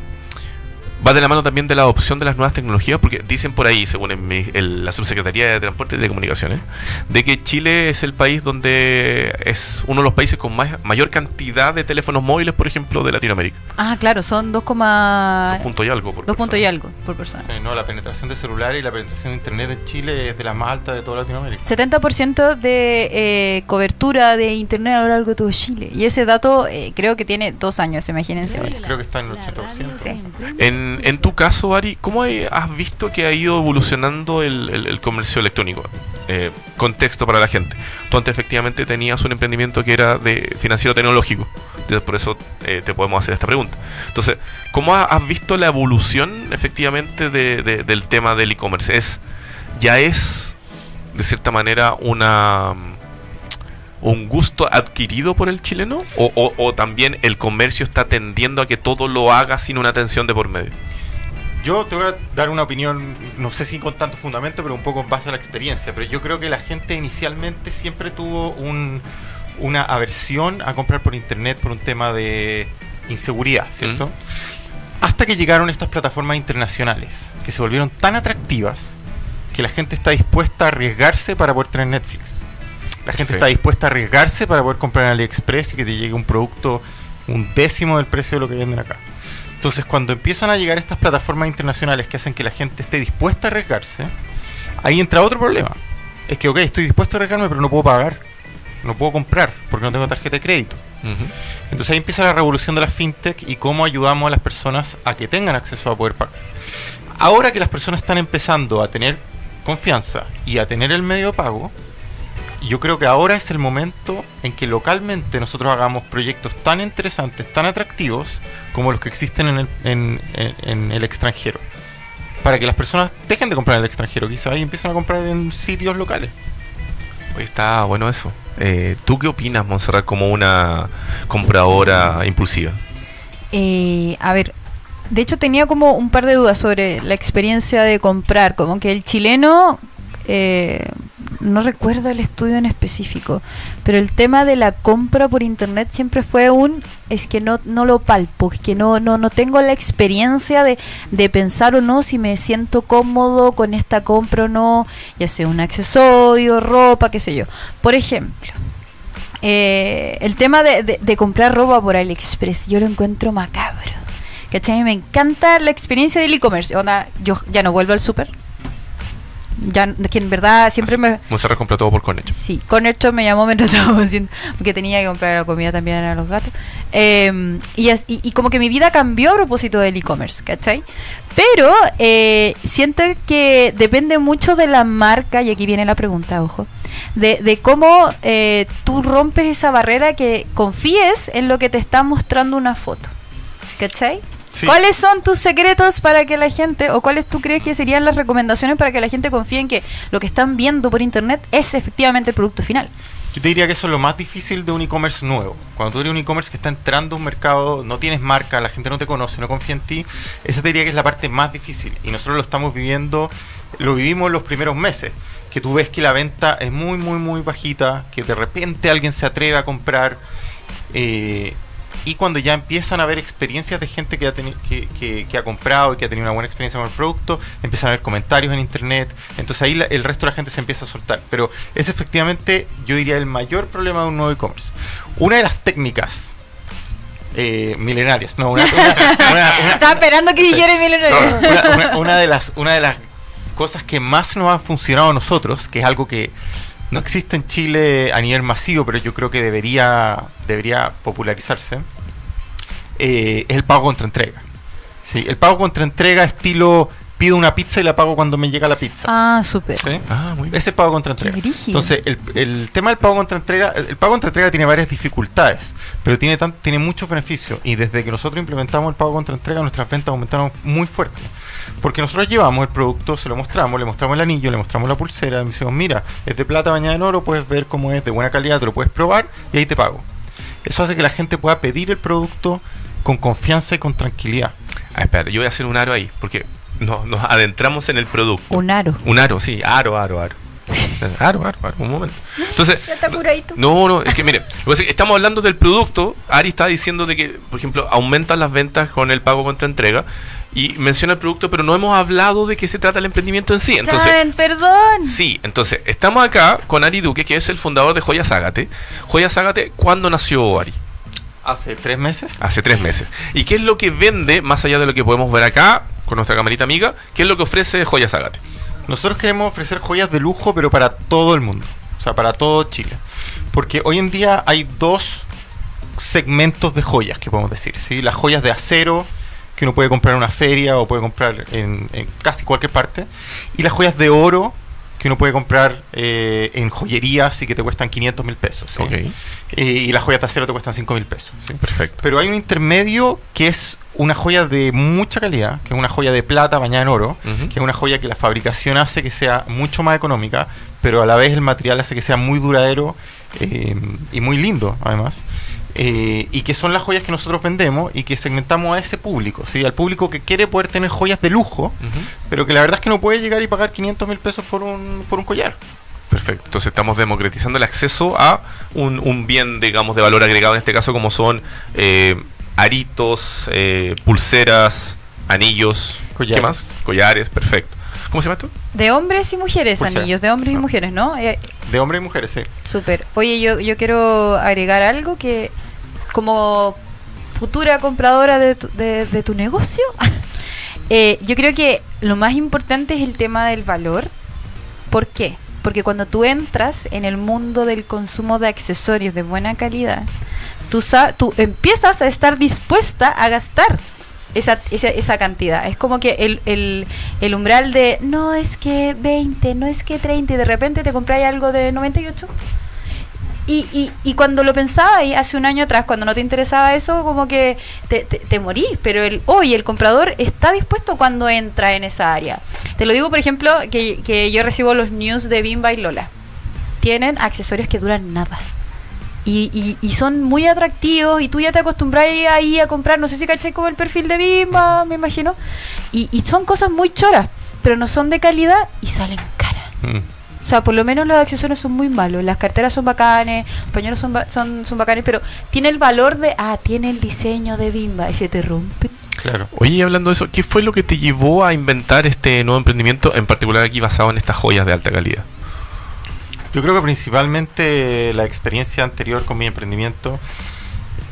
va de la mano también de la adopción de las nuevas tecnologías, porque dicen por ahí, según en mi- el- la Subsecretaría de Transporte y de Comunicaciones, de que Chile es el país donde es uno de los países con más, mayor cantidad de teléfonos móviles, por ejemplo, de Latinoamérica. Ah, claro, son 2, Dos puntos y algo. Por dos puntos y persona. algo por persona. Sí, no, la penetración de celulares y la penetración de internet en Chile es de las más altas de toda Latinoamérica. 70% de eh, cobertura de internet a lo largo de todo Chile. Y ese dato eh, creo que tiene dos años, imagínense. Sí. Creo que está en el 80%. Sí. En, en tu caso, Ari, ¿cómo has visto que ha ido evolucionando el, comercio electrónico? Eh, contexto para la gente. Tú antes efectivamente tenías un emprendimiento que era de financiero tecnológico. Entonces, por eso eh, te podemos hacer esta pregunta. Entonces, ¿cómo ha- has visto la evolución efectivamente de- de- del tema del e-commerce? ¿Es, ¿Ya es, de cierta manera, una un gusto adquirido por el chileno? ¿O, o- o también el comercio está tendiendo a que todo lo haga sin una atención de por medio? Yo te voy a dar una opinión, no sé si con tanto fundamento, pero un poco en base a la experiencia. Pero yo creo que la gente inicialmente siempre tuvo un- una aversión a comprar por internet por un tema de inseguridad, ¿cierto? Hasta que llegaron estas plataformas internacionales, que se volvieron tan atractivas que la gente está dispuesta a arriesgarse para poder tener Netflix. La gente Sí. está dispuesta a arriesgarse para poder comprar en AliExpress y que te llegue un producto un décimo del precio de lo que venden acá. Entonces, cuando empiezan a llegar estas plataformas internacionales que hacen que la gente esté dispuesta a arriesgarse, ahí entra otro problema. Es que, ok, estoy dispuesto a arriesgarme, pero no puedo pagar. No puedo comprar porque no tengo tarjeta de crédito. Entonces ahí empieza la revolución de las fintech y cómo ayudamos a las personas a que tengan acceso a poder pagar. Ahora que las personas están empezando a tener confianza y a tener el medio de pago, yo creo que ahora es el momento en que localmente nosotros hagamos proyectos tan interesantes, tan atractivos como los que existen en el, en- en- en el extranjero. Para que las personas dejen de comprar en el extranjero, quizás ahí empiezan a comprar en sitios locales. Oye, está bueno eso. Eh, ¿Tú qué opinas, Montserrat, como una compradora impulsiva? Eh, a ver, de hecho tenía como un par de dudas sobre la experiencia de comprar, como que el chileno, eh, no recuerdo el estudio en específico, pero el tema de la compra por internet siempre fue un, es que no, no lo palpo, es que no, no, no tengo la experiencia de, de pensar o no si me siento cómodo con esta compra o no, ya sea un accesorio, ropa, qué sé yo. Por ejemplo, eh, el tema de, de- comprar ropa por AliExpress, yo lo encuentro macabro. ¿Cachai? Me encanta la experiencia del e-commerce. Onda, yo ya no vuelvo al súper. Ya, que en verdad siempre me... Montserrat compra todo por Conecho. Sí, con esto me llamó, me trataba haciendo, porque tenía que comprar la comida también a los gatos. Eh, y, y- y como que mi vida cambió a propósito del e-commerce, ¿cachai? Pero eh, siento que depende mucho de la marca, y aquí viene la pregunta, ojo, de, de cómo eh, tú rompes esa barrera que confíes en lo que te está mostrando una foto, ¿cachai? Sí. ¿Cuáles son tus secretos para que la gente, o cuáles tú crees que serían las recomendaciones para que la gente confíe en que lo que están viendo por internet es efectivamente el producto final? Yo te diría que eso es lo más difícil de un e-commerce nuevo. Cuando tú eres un e-commerce que está entrando a un mercado, no tienes marca, la gente no te conoce, no confía en ti, esa te diría que es la parte más difícil. Y nosotros lo estamos viviendo, lo vivimos los primeros meses. Que tú ves que la venta es muy, muy, muy bajita, que de repente alguien se atreve a comprar. eh, y cuando ya empiezan a haber experiencias de gente que ha, que, que- que ha comprado y que ha tenido una buena experiencia con el producto, empiezan a haber comentarios en internet, entonces ahí la- el resto de la gente se empieza a soltar. Pero es efectivamente, yo diría, el mayor problema de un nuevo e-commerce. Una de las técnicas eh, milenarias, no, una, una- una- Estaba esperando que dijera una- una de las, una de las cosas que más nos ha funcionado a nosotros, que es algo que no existe en Chile a nivel masivo, pero yo creo que debería, debería popularizarse, eh, es el pago contra entrega. Sí, el pago contra entrega estilo pido una pizza y la pago cuando me llega la pizza. Ah, súper. ¿sí? Ah, muy bien. Ese es pago contra entrega. Entonces, el, el tema del pago contra entrega, el pago contra entrega tiene varias dificultades, pero tiene tan, tiene muchos beneficios. Y desde que nosotros implementamos el pago contra entrega, nuestras ventas aumentaron muy fuerte. Porque nosotros llevamos el producto, se lo mostramos, le mostramos el anillo, le mostramos la pulsera, y decimos, mira, es de plata bañada en oro, puedes ver cómo es de buena calidad, te lo puedes probar y ahí te pago. Eso hace que la gente pueda pedir el producto con confianza y con tranquilidad. Ah, espérate, yo voy a hacer un aro ahí, porque no, nos adentramos en el producto. Un aro. Un aro, sí, aro, aro, aro. [LAUGHS] Aro, aro, aro, un momento. Entonces, Ya está curadito. no, no, es que mire, estamos hablando del producto. Ari está diciendo de que, por ejemplo, aumentan las ventas con el pago contra entrega y menciona el producto, pero no hemos hablado de qué se trata el emprendimiento en sí. Entonces, Chan, perdón. sí, entonces, estamos acá con Ari Duque, que es el fundador de Joyas Ágate. Joyas Ágate, ¿cuándo nació Ari? Hace tres meses. Hace tres meses. ¿Y qué es lo que vende, más allá de lo que podemos ver acá, con nuestra camarita amiga? ¿Qué es lo que ofrece Joyas Ágate? Nosotros queremos ofrecer joyas de lujo, pero para todo el mundo. O sea, para todo Chile. Porque hoy en día hay dos segmentos de joyas, que podemos decir. ¿sí? Las joyas de acero, que uno puede comprar en una feria o puede comprar en casi cualquier parte. Y las joyas de oro, que uno puede comprar eh, en joyerías y que te cuestan 500 mil pesos. Eh, y las joyas de acero te cuestan 5 mil pesos. ¿sí? perfecto. Pero hay un intermedio que es una joya de mucha calidad, que es una joya de plata bañada en oro, que es una joya que la fabricación hace que sea mucho más económica, pero a la vez el material hace que sea muy duradero eh, y muy lindo, además. Eh, y que son las joyas que nosotros vendemos y que segmentamos a ese público, ¿sí? al público que quiere poder tener joyas de lujo, pero que la verdad es que no puede llegar y pagar 500 mil pesos por un, por un collar. Perfecto. Entonces estamos democratizando el acceso a un, un bien, digamos, de valor agregado, en este caso como son eh, aritos, eh, pulseras, anillos, ¿qué Collares. más? Collares, perfecto. ¿Cómo se llama esto? De hombres y mujeres, Pulsera. anillos, de hombres y Ah. mujeres, ¿no? Eh, De hombres y mujeres, sí. Súper. Oye, yo, yo quiero agregar algo que como futura compradora de tu, de, de tu negocio, [LAUGHS] eh, yo creo que lo más importante es el tema del valor. ¿Por qué? Porque cuando tú entras en el mundo del consumo de accesorios de buena calidad, tú, tú empiezas a estar dispuesta a gastar esa, esa, esa cantidad. Es como que el, el, umbral de no es que 20, no es que 30, y de repente te compráis algo de 98. Y, y, y cuando lo pensaba y hace un año atrás, cuando no te interesaba eso, como que te, te, te morís. Pero el, hoy el comprador está dispuesto cuando entra en esa área. Te lo digo, por ejemplo, que, que yo recibo los news de Bimba y Lola. Tienen accesorios que duran nada. Y, y, y son muy atractivos y tú ya te acostumbras ahí a comprar, no sé si caché como el perfil de Bimba, me imagino. Y, y son cosas muy choras, pero no son de calidad y salen caras. Mm. O sea, por lo menos los accesorios son muy malos. Las carteras son bacanes, los pañuelos son, ba- son, son bacanes, pero tiene el valor de, ah, tiene el diseño de Bimba y se te rompe. Claro. Oye, hablando de eso, ¿qué fue lo que te llevó a inventar este nuevo emprendimiento, en particular aquí basado en estas joyas de alta calidad? Yo creo que principalmente la experiencia anterior con mi emprendimiento,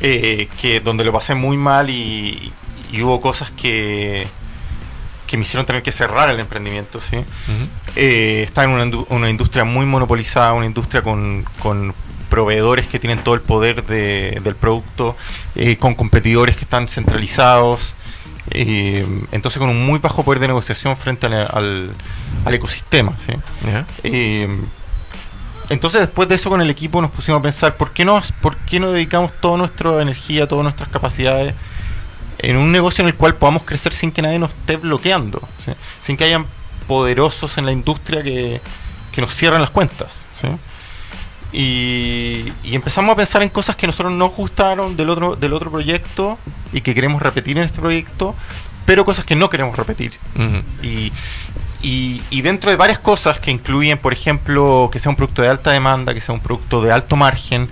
eh, que donde lo pasé muy mal y, y hubo cosas que, que me hicieron tener que cerrar el emprendimiento, ¿sí? Eh, estaba en una, indu- una industria muy monopolizada, una industria con, con proveedores que tienen todo el poder de- del producto, eh, con competidores que están centralizados, eh, entonces con un muy bajo poder de negociación frente al, al- al ecosistema, ¿sí? Eh, entonces después de eso con el equipo nos pusimos a pensar por qué no, por qué no dedicamos toda nuestra energía, todas nuestras capacidades en un negocio en el cual podamos crecer sin que nadie nos esté bloqueando, sin que hayan poderosos en la industria que, que nos cierran las cuentas. ¿sí? Y, y empezamos a pensar en cosas que nosotros nos gustaron del otro, del otro proyecto y que queremos repetir en este proyecto, pero cosas que no queremos repetir. Y, y, y dentro de varias cosas que incluyen, por ejemplo, que sea un producto de alta demanda, que sea un producto de alto margen,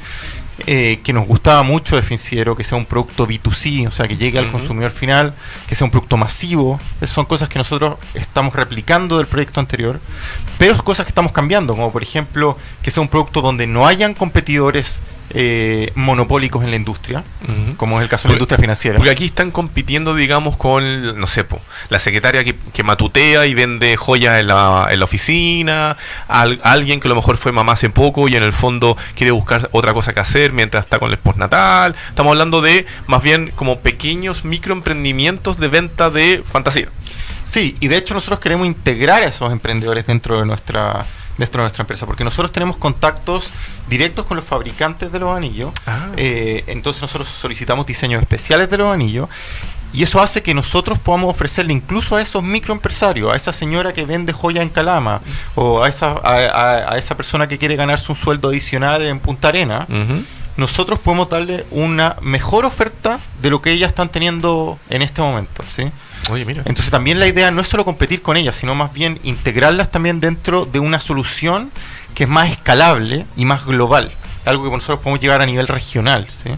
eh, que nos gustaba mucho de Financiero, que sea un producto B2C, o sea, que llegue al consumidor final, que sea un producto masivo. Esas son cosas que nosotros estamos replicando del proyecto anterior, pero es cosas que estamos cambiando, como por ejemplo, que sea un producto donde no hayan competidores eh, monopólicos en la industria, como es el caso de la industria financiera. Porque aquí están compitiendo, digamos, con, no sé, po, la secretaria que, que matutea y vende joyas en la, en la oficina, al- alguien que a lo mejor fue mamá hace poco y en el fondo quiere buscar otra cosa que hacer mientras está con el postnatal. Estamos hablando de más bien como pequeños microemprendimientos de venta de fantasía. Sí, y de hecho nosotros queremos integrar a esos emprendedores dentro de nuestra dentro de nuestra empresa, porque nosotros tenemos contactos directos con los fabricantes de los anillos, Ah. eh, entonces nosotros solicitamos diseños especiales de los anillos, y eso hace que nosotros podamos ofrecerle incluso a esos microempresarios, a esa señora que vende joya en Calama, o a esa, a, a- a esa persona que quiere ganarse un sueldo adicional en Punta Arena, nosotros podemos darle una mejor oferta de lo que ellas están teniendo en este momento, ¿sí? Oye, mira. Entonces también la idea no es solo competir con ellas, sino más bien integrarlas también dentro de una solución que es más escalable y más global, algo que nosotros podemos llegar a nivel regional, ¿sí?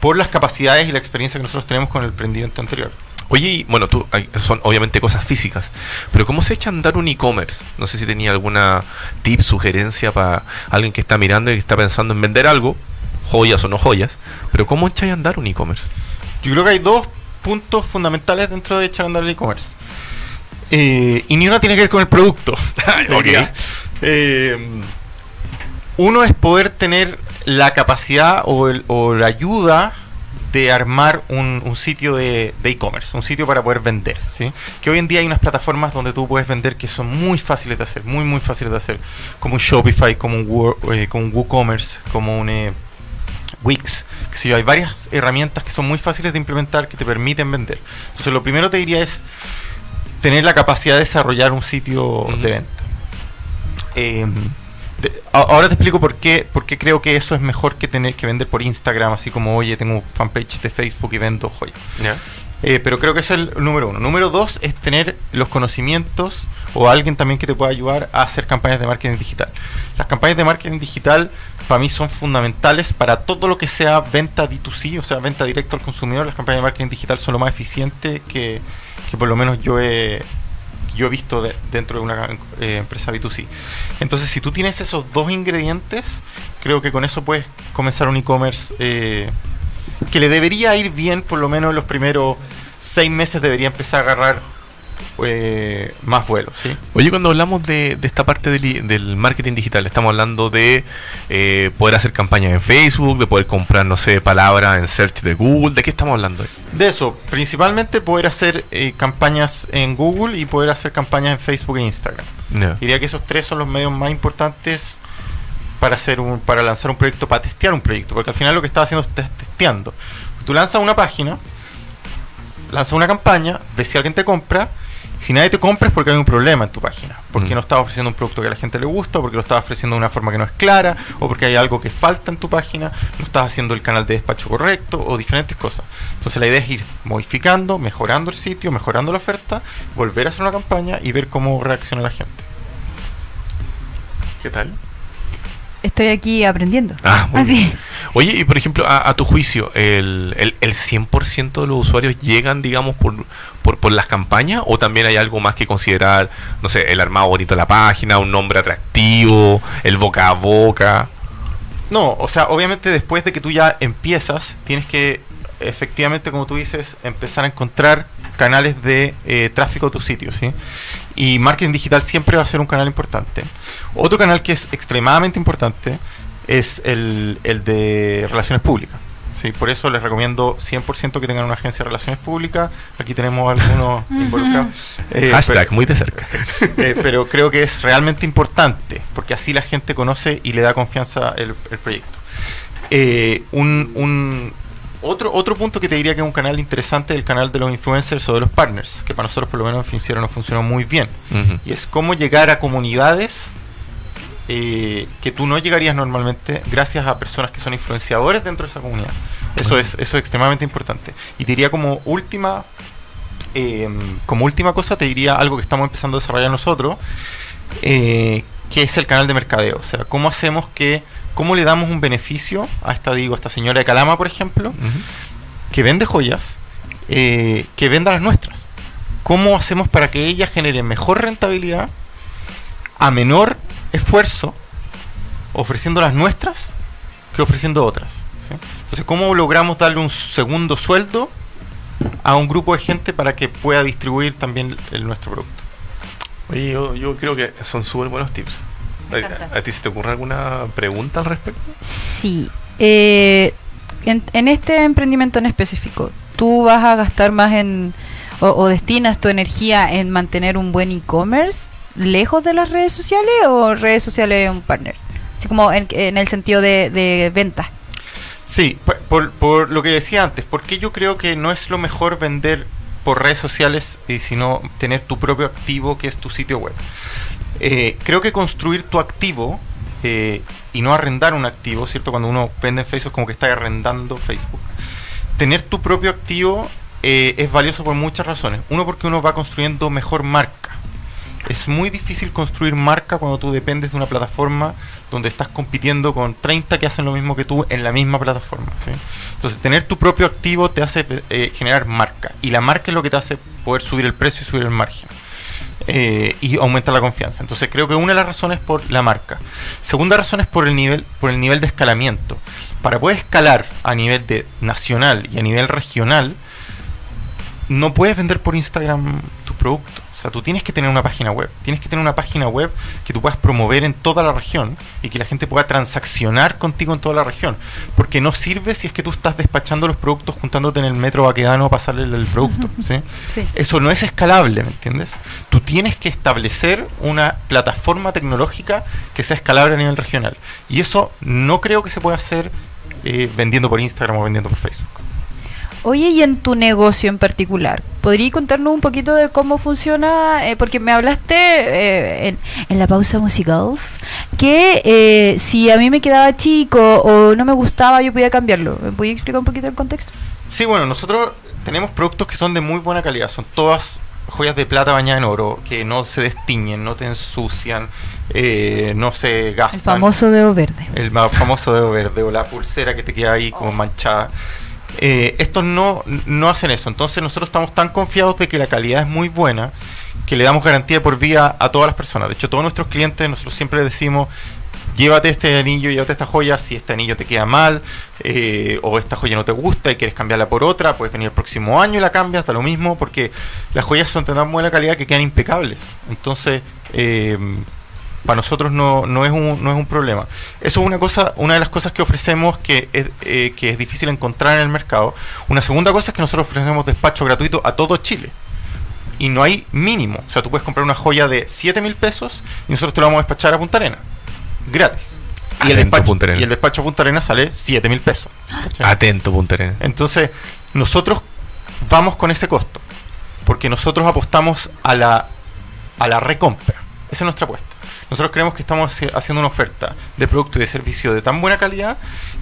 por las capacidades y la experiencia que nosotros tenemos con el emprendimiento anterior. Oye, y, bueno, tú, hay- son obviamente cosas físicas, pero ¿cómo se echa a andar un e-commerce? No sé si tenía alguna tip, sugerencia para alguien que está mirando y que está pensando en vender algo, joyas o no joyas, pero ¿cómo echáis a andar un e-commerce? Yo creo que hay dos puntos fundamentales dentro de echar a andar el e-commerce. Eh, y ni uno tiene que ver con el producto. [LAUGHS] Ok. Eh, uno es poder tener la capacidad o, el- o la ayuda de armar un, un sitio de de e-commerce, un sitio para poder vender. ¿sí? Que hoy en día hay unas plataformas donde tú puedes vender que son muy fáciles de hacer, muy, muy fáciles de hacer. Como un Shopify, como un, eh, como un WooCommerce, como un eh, Wix. Yo, hay varias herramientas que son muy fáciles de implementar que te permiten vender. Entonces, lo primero te diría es tener la capacidad de desarrollar un sitio de venta. Eh, de- a- ahora te explico por qué, por qué creo que eso es mejor que tener que vender por Instagram, así como, oye, tengo fanpage de Facebook y vendo joyas. ¿Ya? Eh, pero creo que es el número uno. Número dos es tener los conocimientos o alguien también que te pueda ayudar a hacer campañas de marketing digital. Las campañas de marketing digital para mí son fundamentales para todo lo que sea venta B2C, o sea, venta directo al consumidor. Las campañas de marketing digital son lo más eficiente que, que por lo menos yo he, yo he visto de- dentro de una eh, empresa B2C. Entonces, si tú tienes esos dos ingredientes, creo que con eso puedes comenzar un e-commerce eh, que le debería ir bien, por lo menos en los primeros seis meses debería empezar a agarrar eh, más vuelo, ¿sí? Oye, cuando hablamos de, de esta parte del, del marketing digital, estamos hablando de eh, poder hacer campañas en Facebook, de poder comprar, no sé, palabras en search de Google. ¿De qué estamos hablando? ahí? De eso, principalmente poder hacer eh, campañas en Google y poder hacer campañas en Facebook e Instagram. Ya. Diría que esos tres son los medios más importantes para hacer un, para lanzar un proyecto, para testear un proyecto, porque al final lo que estás haciendo es tes- testeando. Tú lanzas una página, lanzas una campaña, ves si alguien te compra. Si nadie te compra es porque hay un problema en tu página. Porque Mm. no estás ofreciendo un producto que a la gente le gusta, porque lo estás ofreciendo de una forma que no es clara, o porque hay algo que falta en tu página, no estás haciendo el canal de despacho correcto, o diferentes cosas. Entonces la idea es ir modificando, mejorando el sitio, mejorando la oferta, volver a hacer una campaña y ver cómo reacciona la gente. ¿Qué tal? Estoy aquí aprendiendo. Ah, muy Así. bien. Oye, y por ejemplo, a, a tu juicio, ¿el, el, el 100% de los usuarios llegan, digamos, por, por, por las campañas? ¿O también hay algo más que considerar, no sé, el armado bonito de la página, un nombre atractivo, el boca a boca? No, o sea, obviamente después de que tú ya empiezas, tienes que, efectivamente, como tú dices, empezar a encontrar canales de eh, tráfico a tu sitio, ¿sí? Y marketing digital siempre va a ser un canal importante. Otro canal que es extremadamente importante es el, el de relaciones públicas. Sí, por eso les recomiendo 100% que tengan una agencia de relaciones públicas. Aquí tenemos algunos [LAUGHS] involucrados. [LAUGHS] Eh, Hashtag, pero- muy de cerca. [LAUGHS] eh, pero creo que es realmente importante, porque así la gente conoce y le da confianza el, el proyecto. Eh, un, un- otro, otro punto que te diría que es un canal interesante es el canal de los influencers o de los partners, que para nosotros por lo menos en Financiero nos funcionó muy bien. Y es cómo llegar a comunidades eh, que tú no llegarías normalmente gracias a personas que son influenciadores dentro de esa comunidad. Eso es, eso es extremadamente importante. Y te diría como última, eh, como última cosa, te diría algo que estamos empezando a desarrollar nosotros, eh, que es el canal de mercadeo. O sea, cómo hacemos que, cómo le damos un beneficio a esta, digo, a esta señora de Calama, por ejemplo, Ujú. que vende joyas, eh, que venda las nuestras. ¿Cómo hacemos para que ella genere mejor rentabilidad a menor esfuerzo ofreciendo las nuestras que ofreciendo otras? ¿sí? Entonces, ¿cómo logramos darle un segundo sueldo a un grupo de gente para que pueda distribuir también el, nuestro producto? Oye, yo, yo creo que son súper buenos tips. Me encanta. ¿A, a ti se te ocurre alguna pregunta al respecto? Sí. Eh, en, en este emprendimiento en específico, tú vas a gastar más en. o, o destinas tu energía en mantener un buen e-commerce lejos de las redes sociales o redes sociales un partner? Así como en, en el sentido de, de venta. Sí, por, por, por lo que decía antes, porque yo creo que no es lo mejor vender por redes sociales y sino tener tu propio activo que es tu sitio web. Eh, creo que construir tu activo eh, y no arrendar un activo, ¿cierto? Cuando uno vende en Facebook como que está arrendando Facebook. Tener tu propio activo eh, es valioso por muchas razones. Uno porque uno va construyendo mejor marca. Es muy difícil construir marca cuando tú dependes de una plataforma donde estás compitiendo con 30 que hacen lo mismo que tú en la misma plataforma. ¿sí? Entonces, tener tu propio activo te hace eh, generar marca. Y la marca es lo que te hace poder subir el precio y subir el margen. Eh, y aumentar la confianza. Entonces creo que una de las razones es por la marca. Segunda razón es por el nivel, por el nivel de escalamiento. Para poder escalar a nivel de nacional y a nivel regional, no puedes vender por Instagram tu producto. O sea, tú tienes que tener una página web. Tienes que tener una página web que tú puedas promover en toda la región y que la gente pueda transaccionar contigo en toda la región. Porque no sirve si es que tú estás despachando los productos juntándote en el metro vaquedano a pasarle el producto. [LAUGHS] ¿sí? Sí. Eso no es escalable, ¿me entiendes? Tú tienes que establecer una plataforma tecnológica que sea escalable a nivel regional. Y eso no creo que se pueda hacer eh, vendiendo por Instagram o vendiendo por Facebook. Oye, y en tu negocio en particular, ¿podrías contarnos un poquito de cómo funciona? Eh, porque me hablaste eh, en, en la pausa musical que eh, si a mí me quedaba chico o no me gustaba, yo podía cambiarlo. ¿Me podías explicar un poquito el contexto? Sí, bueno, nosotros tenemos productos que son de muy buena calidad. Son todas joyas de plata bañadas en oro, que no se destiñen, no te ensucian, eh, no se gastan. El famoso dedo verde. El ma- famoso dedo verde o la pulsera que te queda ahí como manchada. Eh, estos no, no hacen eso. Entonces nosotros estamos tan confiados de que la calidad es muy buena que le damos garantía por vía a todas las personas. De hecho, todos nuestros clientes, nosotros siempre decimos, llévate este anillo, llévate esta joya, si este anillo te queda mal eh, o esta joya no te gusta y quieres cambiarla por otra, puedes venir el próximo año y la cambias, da lo mismo, porque las joyas son de tan buena calidad que quedan impecables. Entonces, eh, para nosotros no, no, es un, no es un problema. Eso es una cosa, una de las cosas que ofrecemos que es, eh, que es difícil encontrar en el mercado. Una segunda cosa es que nosotros ofrecemos despacho gratuito a todo Chile. Y no hay mínimo. O sea, tú puedes comprar una joya de 7 mil pesos y nosotros te lo vamos a despachar a Punta Arena. Gratis. Y el, despacho, Punta Arenas. y el despacho a Punta Arena sale 7 mil pesos. ¿cachai? Atento, Punta Arenas. Entonces, nosotros vamos con ese costo, porque nosotros apostamos a la, a la recompra. Esa es nuestra apuesta. Nosotros creemos que estamos haci- haciendo una oferta de producto y de servicio de tan buena calidad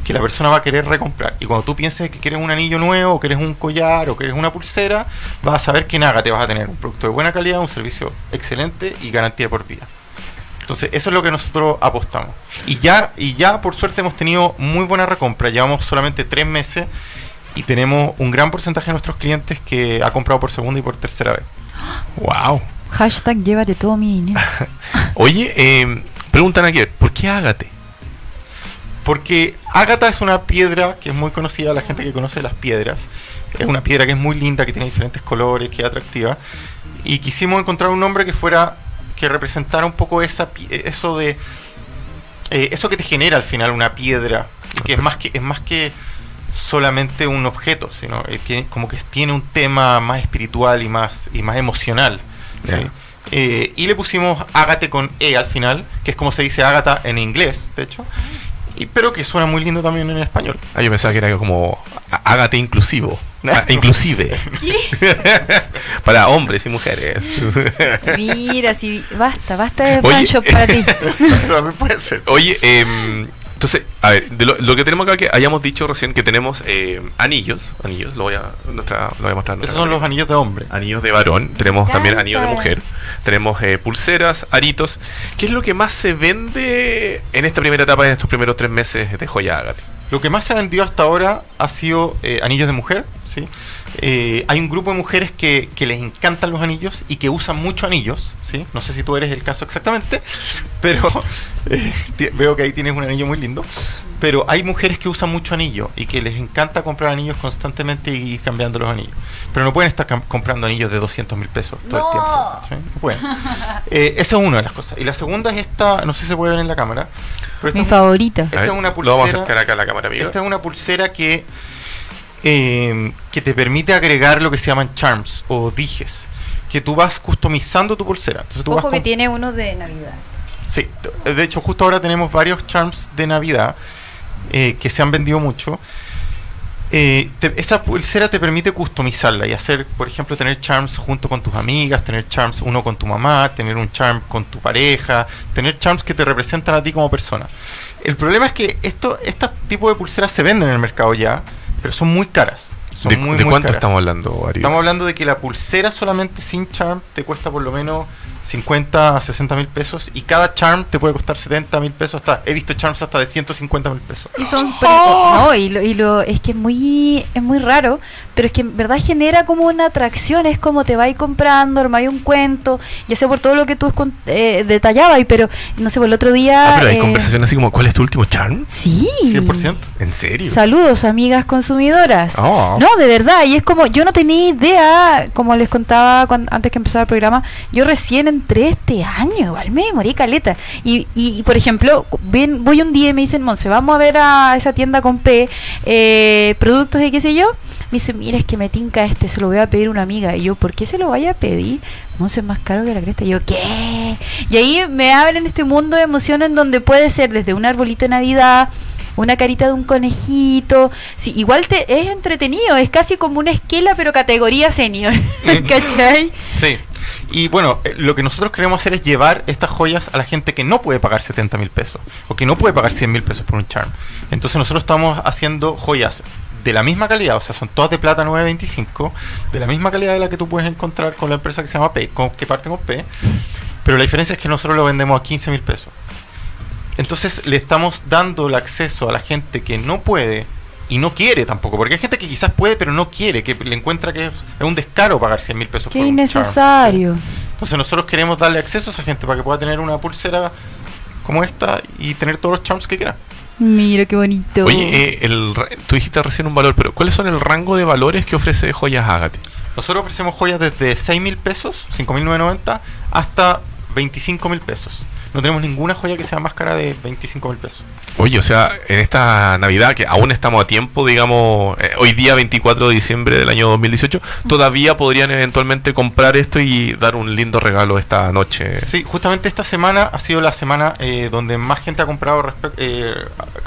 que la persona va a querer recomprar. Y cuando tú pienses que quieres un anillo nuevo, o quieres un collar, o quieres una pulsera, vas a saber que en Ágate vas a tener un producto de buena calidad, un servicio excelente y garantía por vida. Entonces, eso es lo que nosotros apostamos. Y ya, y ya por suerte hemos tenido muy buena recompra. Llevamos solamente tres meses y tenemos un gran porcentaje de nuestros clientes que ha comprado por segunda y por tercera vez. Wow. Hashtag llévate todo mi dinero. [LAUGHS] Oye, eh, preguntan aquí, ¿por qué Ágate? Porque ágata es una piedra que es muy conocida, la gente que conoce las piedras. Es una piedra que es muy linda, que tiene diferentes colores, que es atractiva. Y quisimos encontrar un nombre que fuera, que representara un poco esa, pi- eso de, eh, eso que te genera al final una piedra, que es más que, es más que solamente un objeto, sino eh, que como que tiene un tema más espiritual y más, y más emocional. Eh, y le pusimos Ágate con E al final, que es como se dice Ágata en inglés, de hecho, y, pero que suena muy lindo también en español. Ah, yo pensaba que era como Ágate inclusivo. Ah, inclusive. [LAUGHS] [LAUGHS] Para hombres y mujeres. [LAUGHS] Mira, si basta, basta de Oye. pancho para ti. Puede ser. Oye, em, entonces, a ver, de lo, lo que tenemos acá que hayamos dicho recién que tenemos eh, anillos, anillos, lo voy a, nuestra, lo voy a mostrar. Esos son los anillos de hombre. Anillos de varón, tenemos también anillos de mujer, tenemos eh, pulseras, aritos. ¿Qué es lo que más se vende en esta primera etapa, en estos primeros tres meses de joya Ágate? Lo que más se ha vendido hasta ahora ha sido eh, anillos de mujer. ¿sí? Eh, hay un grupo de mujeres que, que les encantan los anillos y que usan mucho anillos. ¿sí? No sé si tú eres el caso exactamente, pero [LAUGHS] eh, veo que ahí tienes un anillo muy lindo. Pero hay mujeres que usan mucho anillo y que les encanta comprar anillos constantemente y ir cambiando los anillos. Pero no pueden estar comprando anillos de 200 mil pesos todo el tiempo. ¿sí? No pueden. Eh, esa es una de las cosas. Y la segunda es esta, no sé si se puede ver en la cámara. Pero esta Mi es favorita. Esta es una Lo vamos a pulsera. acercar acá a la cámara, amigo. esta es una pulsera que eh, que te permite agregar lo que se llaman charms o dijes, que tú vas customizando tu pulsera. Entonces tú vas Ojo que tiene uno de Navidad. Sí, de hecho justo ahora tenemos varios charms de Navidad eh, que se han vendido mucho. Eh, te- esa pulsera te permite customizarla y hacer, por ejemplo, tener charms junto con tus amigas, tener charms uno con tu mamá, tener un charm con tu pareja, tener charms que te representan a ti como persona. El problema es que esto, este tipo de pulseras se venden en el mercado ya, pero son muy caras. Son ¿De, muy, de muy cuánto caras. estamos hablando, Ari? Estamos hablando de que la pulsera solamente sin charm te cuesta por lo menos 50 a 60 mil pesos y cada charm te puede costar 70 mil pesos. Hasta, he visto charms hasta de 150 mil pesos. Y son pero- no, y lo, y lo- es que es muy es muy raro, pero es que en verdad genera como una atracción, es como te vais comprando, armáis un cuento, ya sea por todo lo que tú eh, detallabas, pero no sé, por el otro día Ah, pero hay eh, conversaciones así como, ¿cuál es tu último charm? Sí. 100%. ¿En serio? Saludos, amigas consumidoras. Oh. No, de verdad, y es como, yo no tenía idea, como les contaba cuan- antes que empezara el programa, yo recién entré este año, igual me morí caleta. Y, y, por ejemplo, ven, voy un día y me dicen, Monse, vamos a ver a esa tienda con P, eh, productos y qué sé yo. Me dice, mira, es que me tinca este, se lo voy a pedir a una amiga. Y yo, ¿por qué se lo vaya a pedir? Monse es más caro que la cresta. Y yo, ¿qué? Y ahí me abren este mundo de emoción en donde puede ser desde un arbolito de Navidad, una carita de un conejito. Sí, igual te es entretenido, es casi como una esquela, pero categoría senior. [LAUGHS] ¿Cachai? Sí. Y bueno, eh, lo que nosotros queremos hacer es llevar estas joyas a la gente que no puede pagar 70 mil pesos o que no puede pagar 100 mil pesos por un charm. Entonces nosotros estamos haciendo joyas de la misma calidad, o sea, son todas de plata 925, de la misma calidad de la que tú puedes encontrar con la empresa que se llama P, con, que parte con P, pero la diferencia es que nosotros lo vendemos a 15 mil pesos. Entonces le estamos dando el acceso a la gente que no puede y no quiere tampoco, porque hay gente que quizás puede pero no quiere, que le encuentra que es, es un descaro pagar 100 mil pesos Qué por un innecesario. Entonces nosotros queremos darle acceso a esa gente para que pueda tener una pulsera como esta y tener todos los charms que quiera. Mira qué bonito. Oye, eh, el, tú dijiste recién un valor, pero ¿cuáles son el rango de valores que ofrece Joyas Ágate? Nosotros ofrecemos joyas desde 6 mil pesos, 5.990, hasta 25 mil pesos. No tenemos ninguna joya que sea más cara de 25 mil pesos. Oye, o sea, en esta Navidad, que aún estamos a tiempo, digamos, eh, hoy día 24 de diciembre del año 2018, todavía podrían eventualmente comprar esto y dar un lindo regalo esta noche. Sí, justamente esta semana ha sido la semana eh, donde más gente ha comprado respe- eh,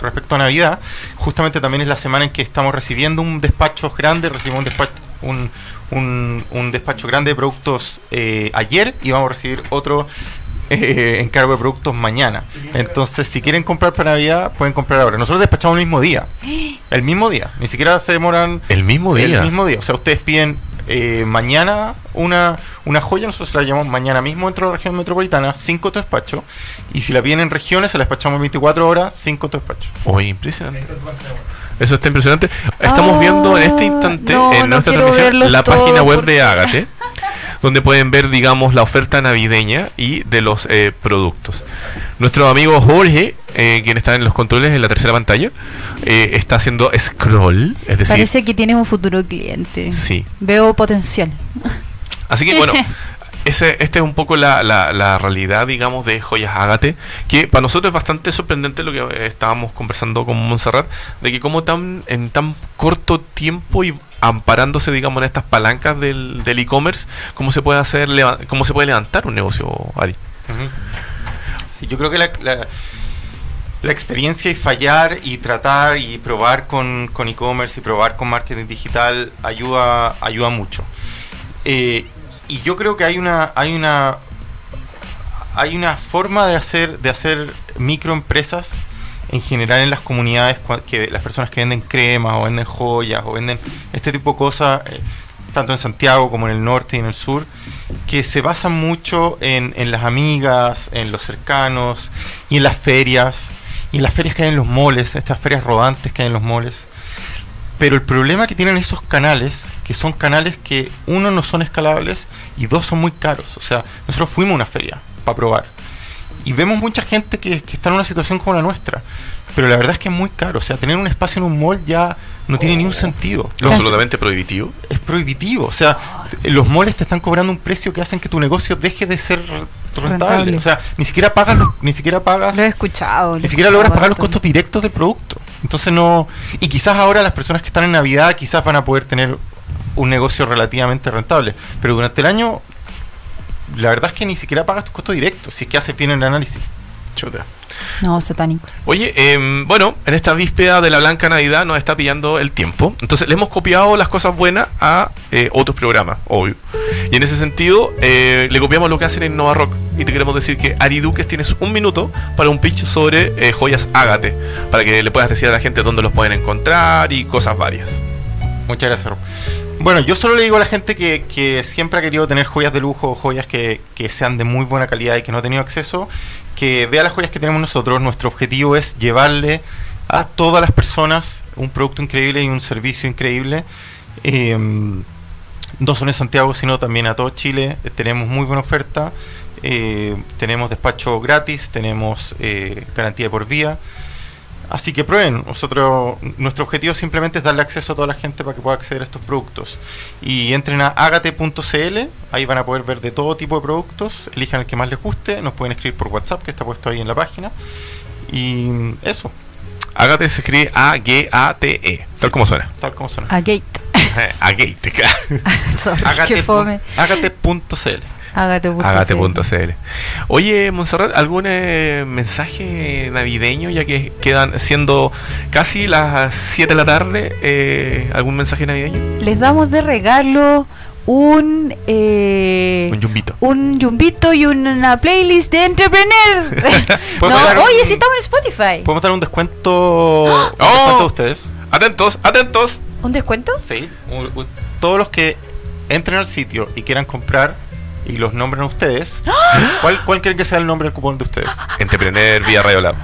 respecto a Navidad. Justamente también es la semana en que estamos recibiendo un despacho grande, recibimos un despacho, un, un- un despacho grande de productos eh, ayer y vamos a recibir otro eh, encargo de productos mañana. Entonces, si quieren comprar para Navidad, pueden comprar ahora. Nosotros despachamos el mismo día. El mismo día. Ni siquiera se demoran El mismo día. el mismo día. O sea, ustedes piden eh, mañana una, una joya, nosotros se la llamamos mañana mismo dentro de la región metropolitana, cinco despachos. Y si la piden en regiones, se la despachamos en 24 horas, cinco despachos. Oye, impresionante. Eso está impresionante. Estamos Ah, viendo en este instante no, en no nuestra quiero transmisión la página web de Ágate, [LAUGHS] donde pueden ver, digamos, la oferta navideña y de los eh, productos. Nuestro amigo Jorge, eh, quien está en los controles en la tercera pantalla, eh, está haciendo scroll, es decir, Parece que tienes un futuro cliente. sí. Veo potencial. Así que bueno, [LAUGHS] ese, esta es un poco la, la, realidad, digamos, de Joyas Ágate, que para nosotros es bastante sorprendente lo que eh, estábamos conversando con Montserrat, de que como tan en tan corto tiempo y amparándose, digamos, en estas palancas del e-commerce, cómo se puede hacer, cómo se puede levantar un negocio, Ari. Yo creo que la, la- experiencia y fallar y tratar y probar con con e-commerce y probar con marketing digital ayuda, ayuda mucho. Eh, y yo creo que hay una, hay una hay una forma de hacer, de hacer microempresas en general en las comunidades que las personas que venden cremas o venden joyas o venden este tipo de cosas eh, tanto en Santiago como en el norte y en el sur que se basan mucho en, en las amigas, en los cercanos y en las ferias y en las ferias que hay en los moles, estas ferias rodantes que hay en los moles. Pero el problema que tienen esos canales, que son canales que uno no son escalables y dos son muy caros. O sea, nosotros fuimos a una feria para probar y vemos mucha gente que, que está en una situación como la nuestra. Pero la verdad es que es muy caro. O sea, tener un espacio en un mall ya no tiene ni un sentido. Casi- absolutamente prohibitivo. Es prohibitivo. O sea, los malls te están cobrando un precio que hacen que tu negocio deje de ser rentable. Rentable. O sea, ni siquiera pagas, lo- ni siquiera pagas, Lo he escuchado. lo ni siquiera logras pagar los costos directos del producto. Entonces no... Y quizás ahora las personas que están en Navidad quizás van a poder tener un negocio relativamente rentable. Pero durante el año, la verdad es que ni siquiera pagas tus costos directos, si es que haces bien el análisis. Chuta. No, satánico. Oye, em, bueno, en esta víspera de la Blanca Navidad nos está pillando el tiempo. Entonces le hemos copiado las cosas buenas a eh, otros programas, obvio. Y en ese sentido, eh, le copiamos lo que hacen en Nova Rock. Y te queremos decir que Ari Duques tienes un minuto para un pitch sobre eh, joyas Ágate. Para que le puedas decir a la gente dónde los pueden encontrar y cosas varias. Muchas gracias. Rob. Bueno, yo solo le digo a la gente que, que siempre ha querido tener joyas de lujo, joyas que, que sean de muy buena calidad y que no ha tenido acceso, que vea las joyas que tenemos nosotros. Nuestro objetivo es llevarle a todas las personas un producto increíble y un servicio increíble. Eh, no solo en Santiago, sino también a todo Chile. Eh, tenemos muy buena oferta. eh, tenemos despacho gratis, tenemos eh, garantía por vía. Así que prueben. Nosotros, nuestro objetivo simplemente es darle acceso a toda la gente para que pueda acceder a estos productos. Y entren a agate.cl, ahí van a poder ver de todo tipo de productos, elijan el que más les guste, nos pueden escribir por WhatsApp, que está puesto ahí en la página. Y eso, Ágate se escribe A-G-A-T-E, tal como suena. tal como suena. [LAUGHS] [LAUGHS] Agate, claro. Agate qué fome. Agate.cl. Oye, Monserrat, ¿algún eh, mensaje navideño? Ya que quedan siendo casi las 7 de la tarde, eh, ¿algún mensaje navideño? Les damos de regalo un. Eh, Un yumbito. un yumbito y una playlist de Entrepreneur. [LAUGHS] [LAUGHS] no, ¿Puedo dar un- oye, si estamos en Spotify. Podemos dar un descuento, [GASPS] un ¡Oh! descuento a ustedes. Atentos, atentos. ¿Un descuento? Sí. todos los que entren al sitio y quieran comprar y los nombren a ustedes, [GASPS] ¿cuál, ¿cuál creen que sea el nombre del cupón de ustedes? [GASPS] Entrepreneur vía Radio Lab.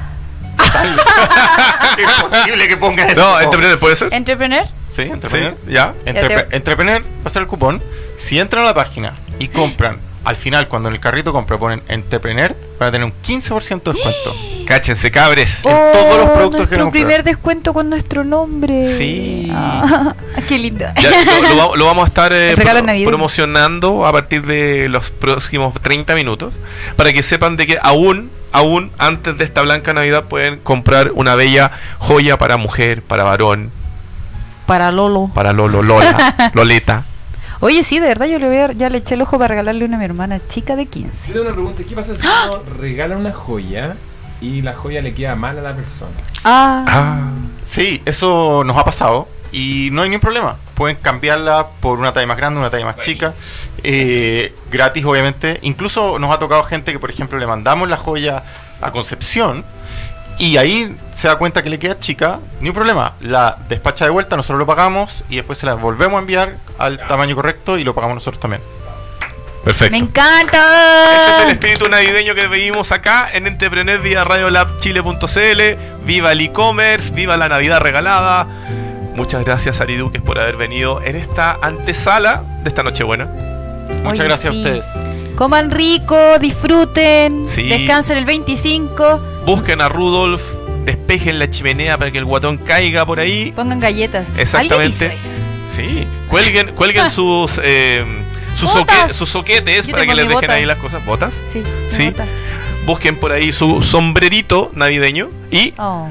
[LAUGHS] Imposible que pongan eso. No, Entrepreneur puede ser. Entrepreneur. Sí, Entrepreneur. Sí, ya. Entrepreneur va a ser el cupón. Si entran a la página y compran, al final, cuando en el carrito compra ponen Entrepreneur, van a tener un 15% de descuento. [GASPS] Cáchense, cabres. En todos los Oh, productos que comprar. primer descuento con nuestro nombre. Sí. Ah, [LAUGHS] qué lindo. Ya, lo, lo lo vamos a estar eh, pro- promocionando a partir de los próximos 30 minutos para que sepan de que aún aún antes de esta blanca navidad pueden comprar una bella joya para mujer, para varón, Para Lolo. para Lolo, Lola, [LAUGHS] Loleta. Oye, sí, de verdad, yo le voy a- ya le eché el ojo para regalarle una a mi hermana chica de 15. Yo tengo una pregunta, ¿qué pasa si uno regala una joya y la joya le queda mal a la persona? Ah. Ah, Sí, eso nos ha pasado y no hay ningún problema. Pueden cambiarla por una talla más grande, una talla más chica, eh, gratis obviamente. Incluso nos ha tocado gente que, por ejemplo, le mandamos la joya a Concepción y ahí se da cuenta que le queda chica, ni un problema. La despacha de vuelta, nosotros lo pagamos y después se la volvemos a enviar al tamaño correcto y lo pagamos nosotros también. perfecto. ¡Me encanta! Ese es el espíritu navideño que vivimos acá en Entrepreneur vía radiolabchile.cl. Viva el e-commerce, viva la Navidad regalada. Muchas gracias, Ari Duques, por haber venido en esta antesala de esta Nochebuena. Muchas Oye, gracias sí. a ustedes. Coman rico, disfruten, Sí. descansen el 25, Busquen a Rudolf, despejen la chimenea para que el guatón caiga por ahí. pongan galletas. Exactamente. Sí, cuelguen, cuelguen [LAUGHS] sus, eh, sus, Botas. soque- sus soquetes para que les dejen ahí las cosas. ¿Botas? Sí, Sí. gusta. Busquen por ahí su sombrerito navideño. Y Oh,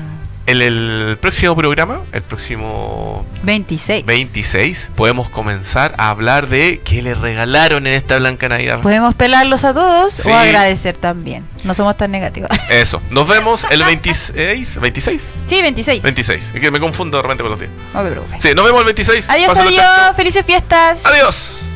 en el próximo programa, el próximo 26. 26, podemos comenzar a hablar de qué le regalaron en esta Blanca Navidad. Podemos pelarlos a todos Sí. o agradecer también. No somos tan negativos. [LAUGHS] Eso, nos vemos el 26. ¿26? sí, 26. 26. Es que me confundo de repente con los días. No te preocupes. Sí, nos vemos el 26. Adiós, Pásenlo adiós. Felices fiestas. Adiós.